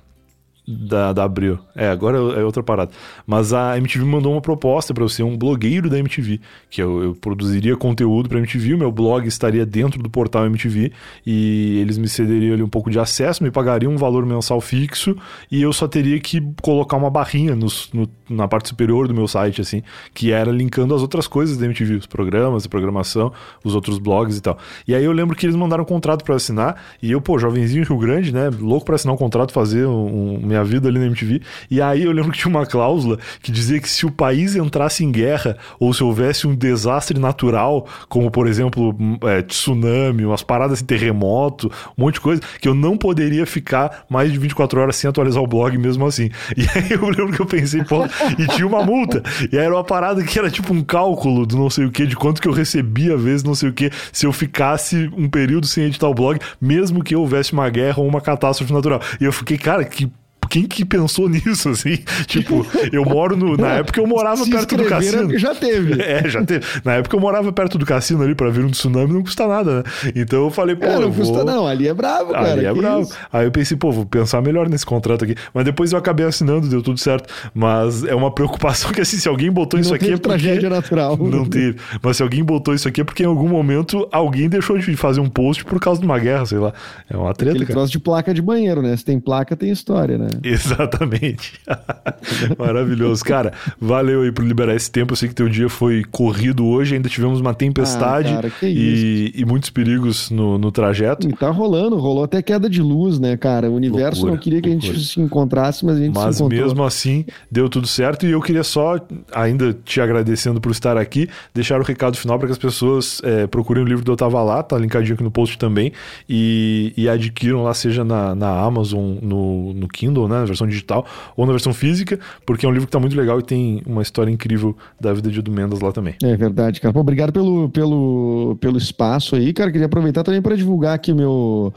Da, da Abril. É, agora é outra parada. Mas a MTV mandou uma proposta para eu ser um blogueiro da MTV, que eu, eu produziria conteúdo para MTV, o meu blog estaria dentro do portal MTV e eles me cederiam ali um pouco de acesso, me pagariam um valor mensal fixo e eu só teria que colocar uma barrinha no, na parte superior do meu site, assim, que era linkando as outras coisas da MTV, os programas, a programação, os outros blogs e tal. E aí eu lembro que eles mandaram um contrato para assinar e eu, pô, jovenzinho Rio Grande, né, louco para assinar um contrato, fazer um, um, minha vida ali na MTV. E aí eu lembro que tinha uma cláusula que dizia que se o país entrasse em guerra ou se houvesse um desastre natural, como por exemplo é, tsunami, umas paradas de terremoto, um monte de coisa, que eu não poderia ficar mais de 24 horas sem atualizar o blog mesmo assim. E aí eu lembro que eu pensei, pô, e tinha uma multa. E aí era uma parada que era tipo um cálculo do não sei o que, de quanto que eu recebia, vezes, não sei o que, se eu ficasse um período sem editar o blog, mesmo que houvesse uma guerra ou uma catástrofe natural. E eu fiquei, cara, que quem que pensou nisso, assim? Tipo, eu moro no. Na época eu morava Se perto do cassino. Já teve. É, já teve. Na época eu morava perto do cassino ali pra vir um tsunami, não custa nada, né? Então eu falei, pô. É, não custa, não. Ali é bravo, cara. Ali é bravo. Isso? Aí eu pensei, pô, vou pensar melhor nesse contrato aqui. Mas depois eu acabei assinando, deu tudo certo. Mas é uma preocupação que, assim, se alguém botou não isso aqui. É porque... tragédia natural. Não teve. Mas se alguém botou isso aqui é porque em algum momento alguém deixou de fazer um post por causa de uma guerra, sei lá. É uma treta. Aquele cara. troço de placa de banheiro, né? Se tem placa, tem história, né? Exatamente. Maravilhoso. Cara, valeu aí por liberar esse tempo. Eu sei que teu dia foi corrido hoje, ainda tivemos uma tempestade ah, cara, e, e, muitos perigos no, no trajeto. E tá rolando, rolou até queda de luz, né, cara? O universo loucura, não queria que loucura. a gente se encontrasse, mas a gente mas se encontrou. mesmo assim, deu tudo certo e eu queria só, ainda te agradecendo por estar aqui, deixar o recado final para que as pessoas é, procurem o livro do Eu Tava Lá, tá linkadinho aqui no post também, e, e adquiram lá, seja na, na Amazon, no, no Kindle, né, na versão digital, ou na versão física, porque é um livro que está muito legal e tem uma história incrível da vida de Edu Mendes lá também. É verdade, cara. Pô, obrigado pelo, pelo, pelo espaço aí, cara. Queria aproveitar também para divulgar aqui meu,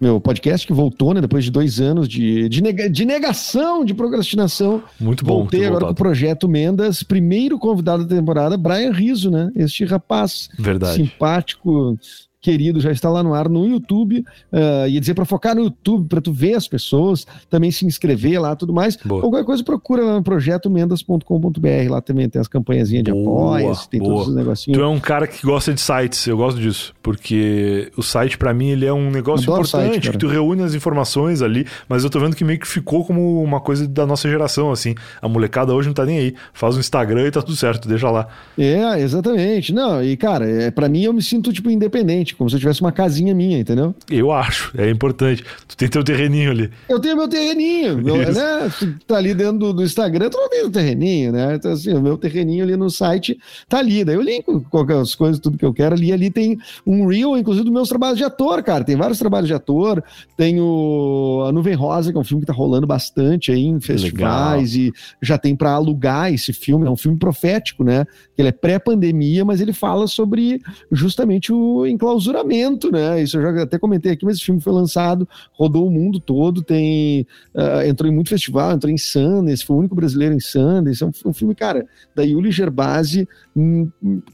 meu podcast que voltou, né? Depois de dois anos de, de, nega, de negação, de procrastinação. Muito bom. Voltei agora voltado. com o projeto Mendas. Primeiro convidado da temporada, Brian Riso, né? Este rapaz Verdade. simpático, querido, já está lá no ar no YouTube. Uh, ia dizer para focar no YouTube, para tu ver as pessoas, também se inscrever lá tudo mais. Boa. Qualquer coisa, procura lá no projeto mendas.com.br. Lá também tem as campanhazinhas de apoio, tem boa. todos os negocinhos. Tu é um cara que gosta de sites, eu gosto disso, porque o site para mim ele é um negócio Adoro importante, site, que tu reúne as informações ali, mas eu tô vendo que meio que ficou como uma coisa da nossa geração, assim. A molecada hoje não tá nem aí. Faz um Instagram e tá tudo certo, deixa lá. É, exatamente. Não, e cara, é, para mim eu me sinto tipo independente como se eu tivesse uma casinha minha, entendeu? Eu acho, é importante. Tu tem teu terreninho ali. Eu tenho meu terreninho, meu, né? Tá ali dentro do, do Instagram, tu não tem o terreninho, né? Então, assim, o meu terreninho ali no site tá ali. Daí eu linko qualquer as coisas, tudo que eu quero ali. Ali tem um reel, inclusive, dos meus trabalhos de ator, cara. Tem vários trabalhos de ator. Tem o A Nuvem Rosa, que é um filme que tá rolando bastante aí em festivais Legal. e já tem para alugar esse filme. É um filme profético, né? Ele é pré-pandemia, mas ele fala sobre justamente o enclausuramento clausuramento, né? Isso eu já até comentei aqui, mas esse filme foi lançado, rodou o mundo todo, tem uh, entrou em muito festival, entrou em Sundance, foi o único brasileiro em Sundance. É um, um filme, cara, da Yuli Gerbasi, um,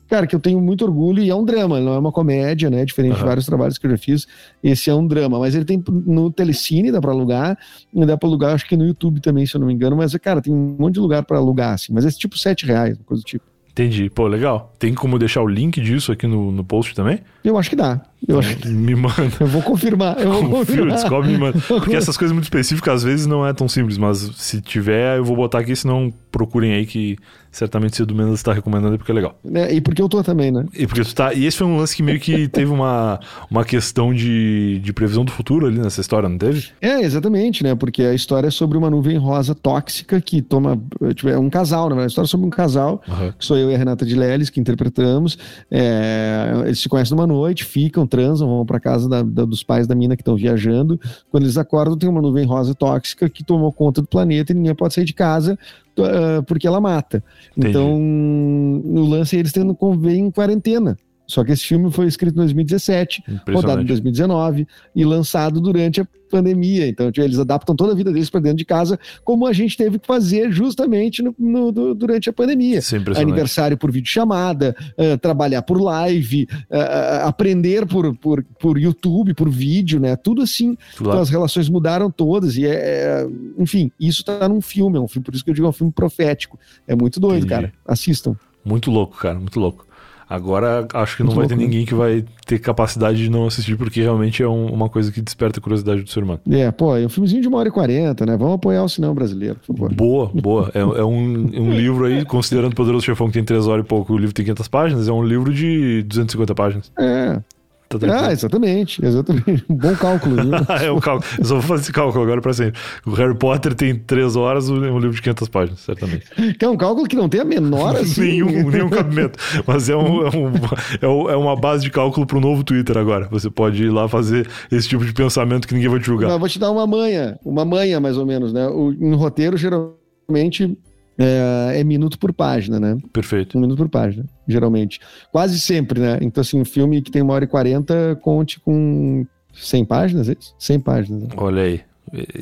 cara, que eu tenho muito orgulho e é um drama, não é uma comédia, né? Diferente uhum. de vários trabalhos que eu já fiz, esse é um drama, mas ele tem no Telecine, dá para alugar, e dá para alugar, acho que no YouTube também, se eu não me engano, mas, cara, tem um monte de lugar para alugar, assim, mas é tipo sete reais, coisa do tipo. Entendi. Pô, legal. Tem como deixar o link disso aqui no, no post também? Eu acho que dá. Eu acho que... Me manda. Eu vou confirmar. Eu vou Confio, descobre me manda. Porque essas coisas muito específicas às vezes não é tão simples, mas se tiver, eu vou botar aqui, senão procurem aí que certamente se o do Mendes está recomendando porque é legal. É, e porque eu tô também, né? E porque tu tá. E esse foi um lance que meio que teve uma, uma questão de, de previsão do futuro ali nessa história, não teve? É, exatamente, né? Porque a história é sobre uma nuvem rosa tóxica que toma. Tipo, é um casal, né? A história é sobre um casal, uhum. que sou eu e a Renata de Leles, que interpretamos. É, eles se conhecem numa noite, ficam, transam, vão para casa da, da, dos pais da mina que estão viajando. Quando eles acordam, tem uma nuvem rosa tóxica que tomou conta do planeta e ninguém pode sair de casa uh, porque ela mata. Entendi. Então, no lance eles tendo convém em quarentena. Só que esse filme foi escrito em 2017, rodado em 2019 e lançado durante a pandemia. Então, tipo, eles adaptam toda a vida deles para dentro de casa, como a gente teve que fazer justamente no, no, durante a pandemia. É Aniversário por videochamada, uh, trabalhar por live, uh, aprender por, por, por YouTube, por vídeo, né? Tudo assim. Claro. Então, as relações mudaram todas e é, é enfim, isso tá num filme, é um filme, por isso que eu digo é um filme profético. É muito doido, Entendi. cara. Assistam. Muito louco, cara, muito louco. Agora acho que não Muito vai ter né? ninguém que vai ter capacidade de não assistir, porque realmente é um, uma coisa que desperta a curiosidade do ser humano. É, pô, é um filmezinho de uma hora e quarenta, né? Vamos apoiar o cinema brasileiro, por favor. Boa, boa. É, é um, um livro aí, considerando o Poderoso Chefão que tem três horas e pouco, o livro tem 500 páginas, é um livro de 250 páginas. É. Tá ah, exatamente, exatamente. Um bom cálculo, viu? é um cálculo. Eu só vou fazer esse cálculo agora para sempre. O Harry Potter tem três horas, um livro de 500 páginas, certamente. Que é um cálculo que não tem a menor assim. nenhum, nenhum cabimento. Mas é, um, é, um, é, uma base de cálculo para o novo Twitter agora. Você pode ir lá fazer esse tipo de pensamento que ninguém vai te julgar. Não, vou te dar uma manha, uma manha mais ou menos, né? O, em roteiro, geralmente é, é, minuto por página, né? Perfeito. Um minuto por página, geralmente. Quase sempre, né? Então, assim, um filme que tem uma hora e quarenta, conte com 100 páginas, é isso? 100 páginas. Né? Olha aí.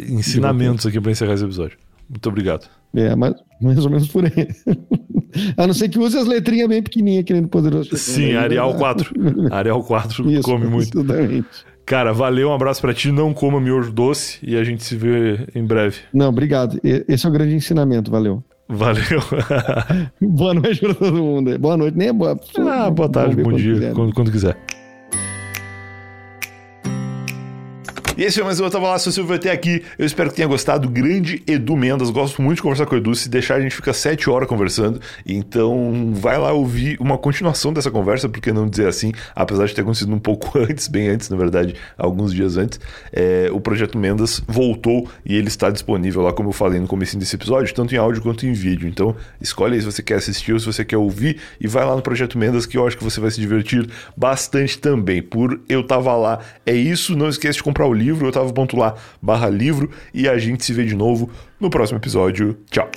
Ensinamentos aqui para encerrar esse episódio. Muito obrigado. É, mas mais ou menos por aí. A não ser que use as letrinhas bem pequenininhas aqui no Poderoso. Sim, né? Arial 4. Arial 4 Isso, come muito. Exatamente. Cara, valeu, um abraço para ti. Não coma miojo doce e a gente se vê em breve. Não, obrigado. Esse é o grande ensinamento. Valeu. Valeu. boa noite para todo mundo. Boa noite, nem é boa. Ah, boa tarde, bom dia, quiser. quando, quando quiser. E esse foi mais um Eu Tava Lá, se você ouviu até aqui, eu espero que tenha gostado. Grande Edu Mendas, gosto muito de conversar com o Edu. Se deixar, a gente fica sete horas conversando. Então, vai lá ouvir uma continuação dessa conversa, por que não dizer assim, apesar de ter acontecido um pouco antes, bem antes, na verdade, alguns dias antes. É, o Projeto Mendas voltou e ele está disponível lá, como eu falei no começo desse episódio, tanto em áudio quanto em vídeo. Então, escolhe aí se você quer assistir ou se você quer ouvir e vai lá no Projeto Mendas, que eu acho que você vai se divertir bastante também. Por Eu Tava Lá, é isso. Não esqueça de comprar o livro livro, otávio.lá barra livro, e a gente se vê de novo no próximo episódio. Tchau!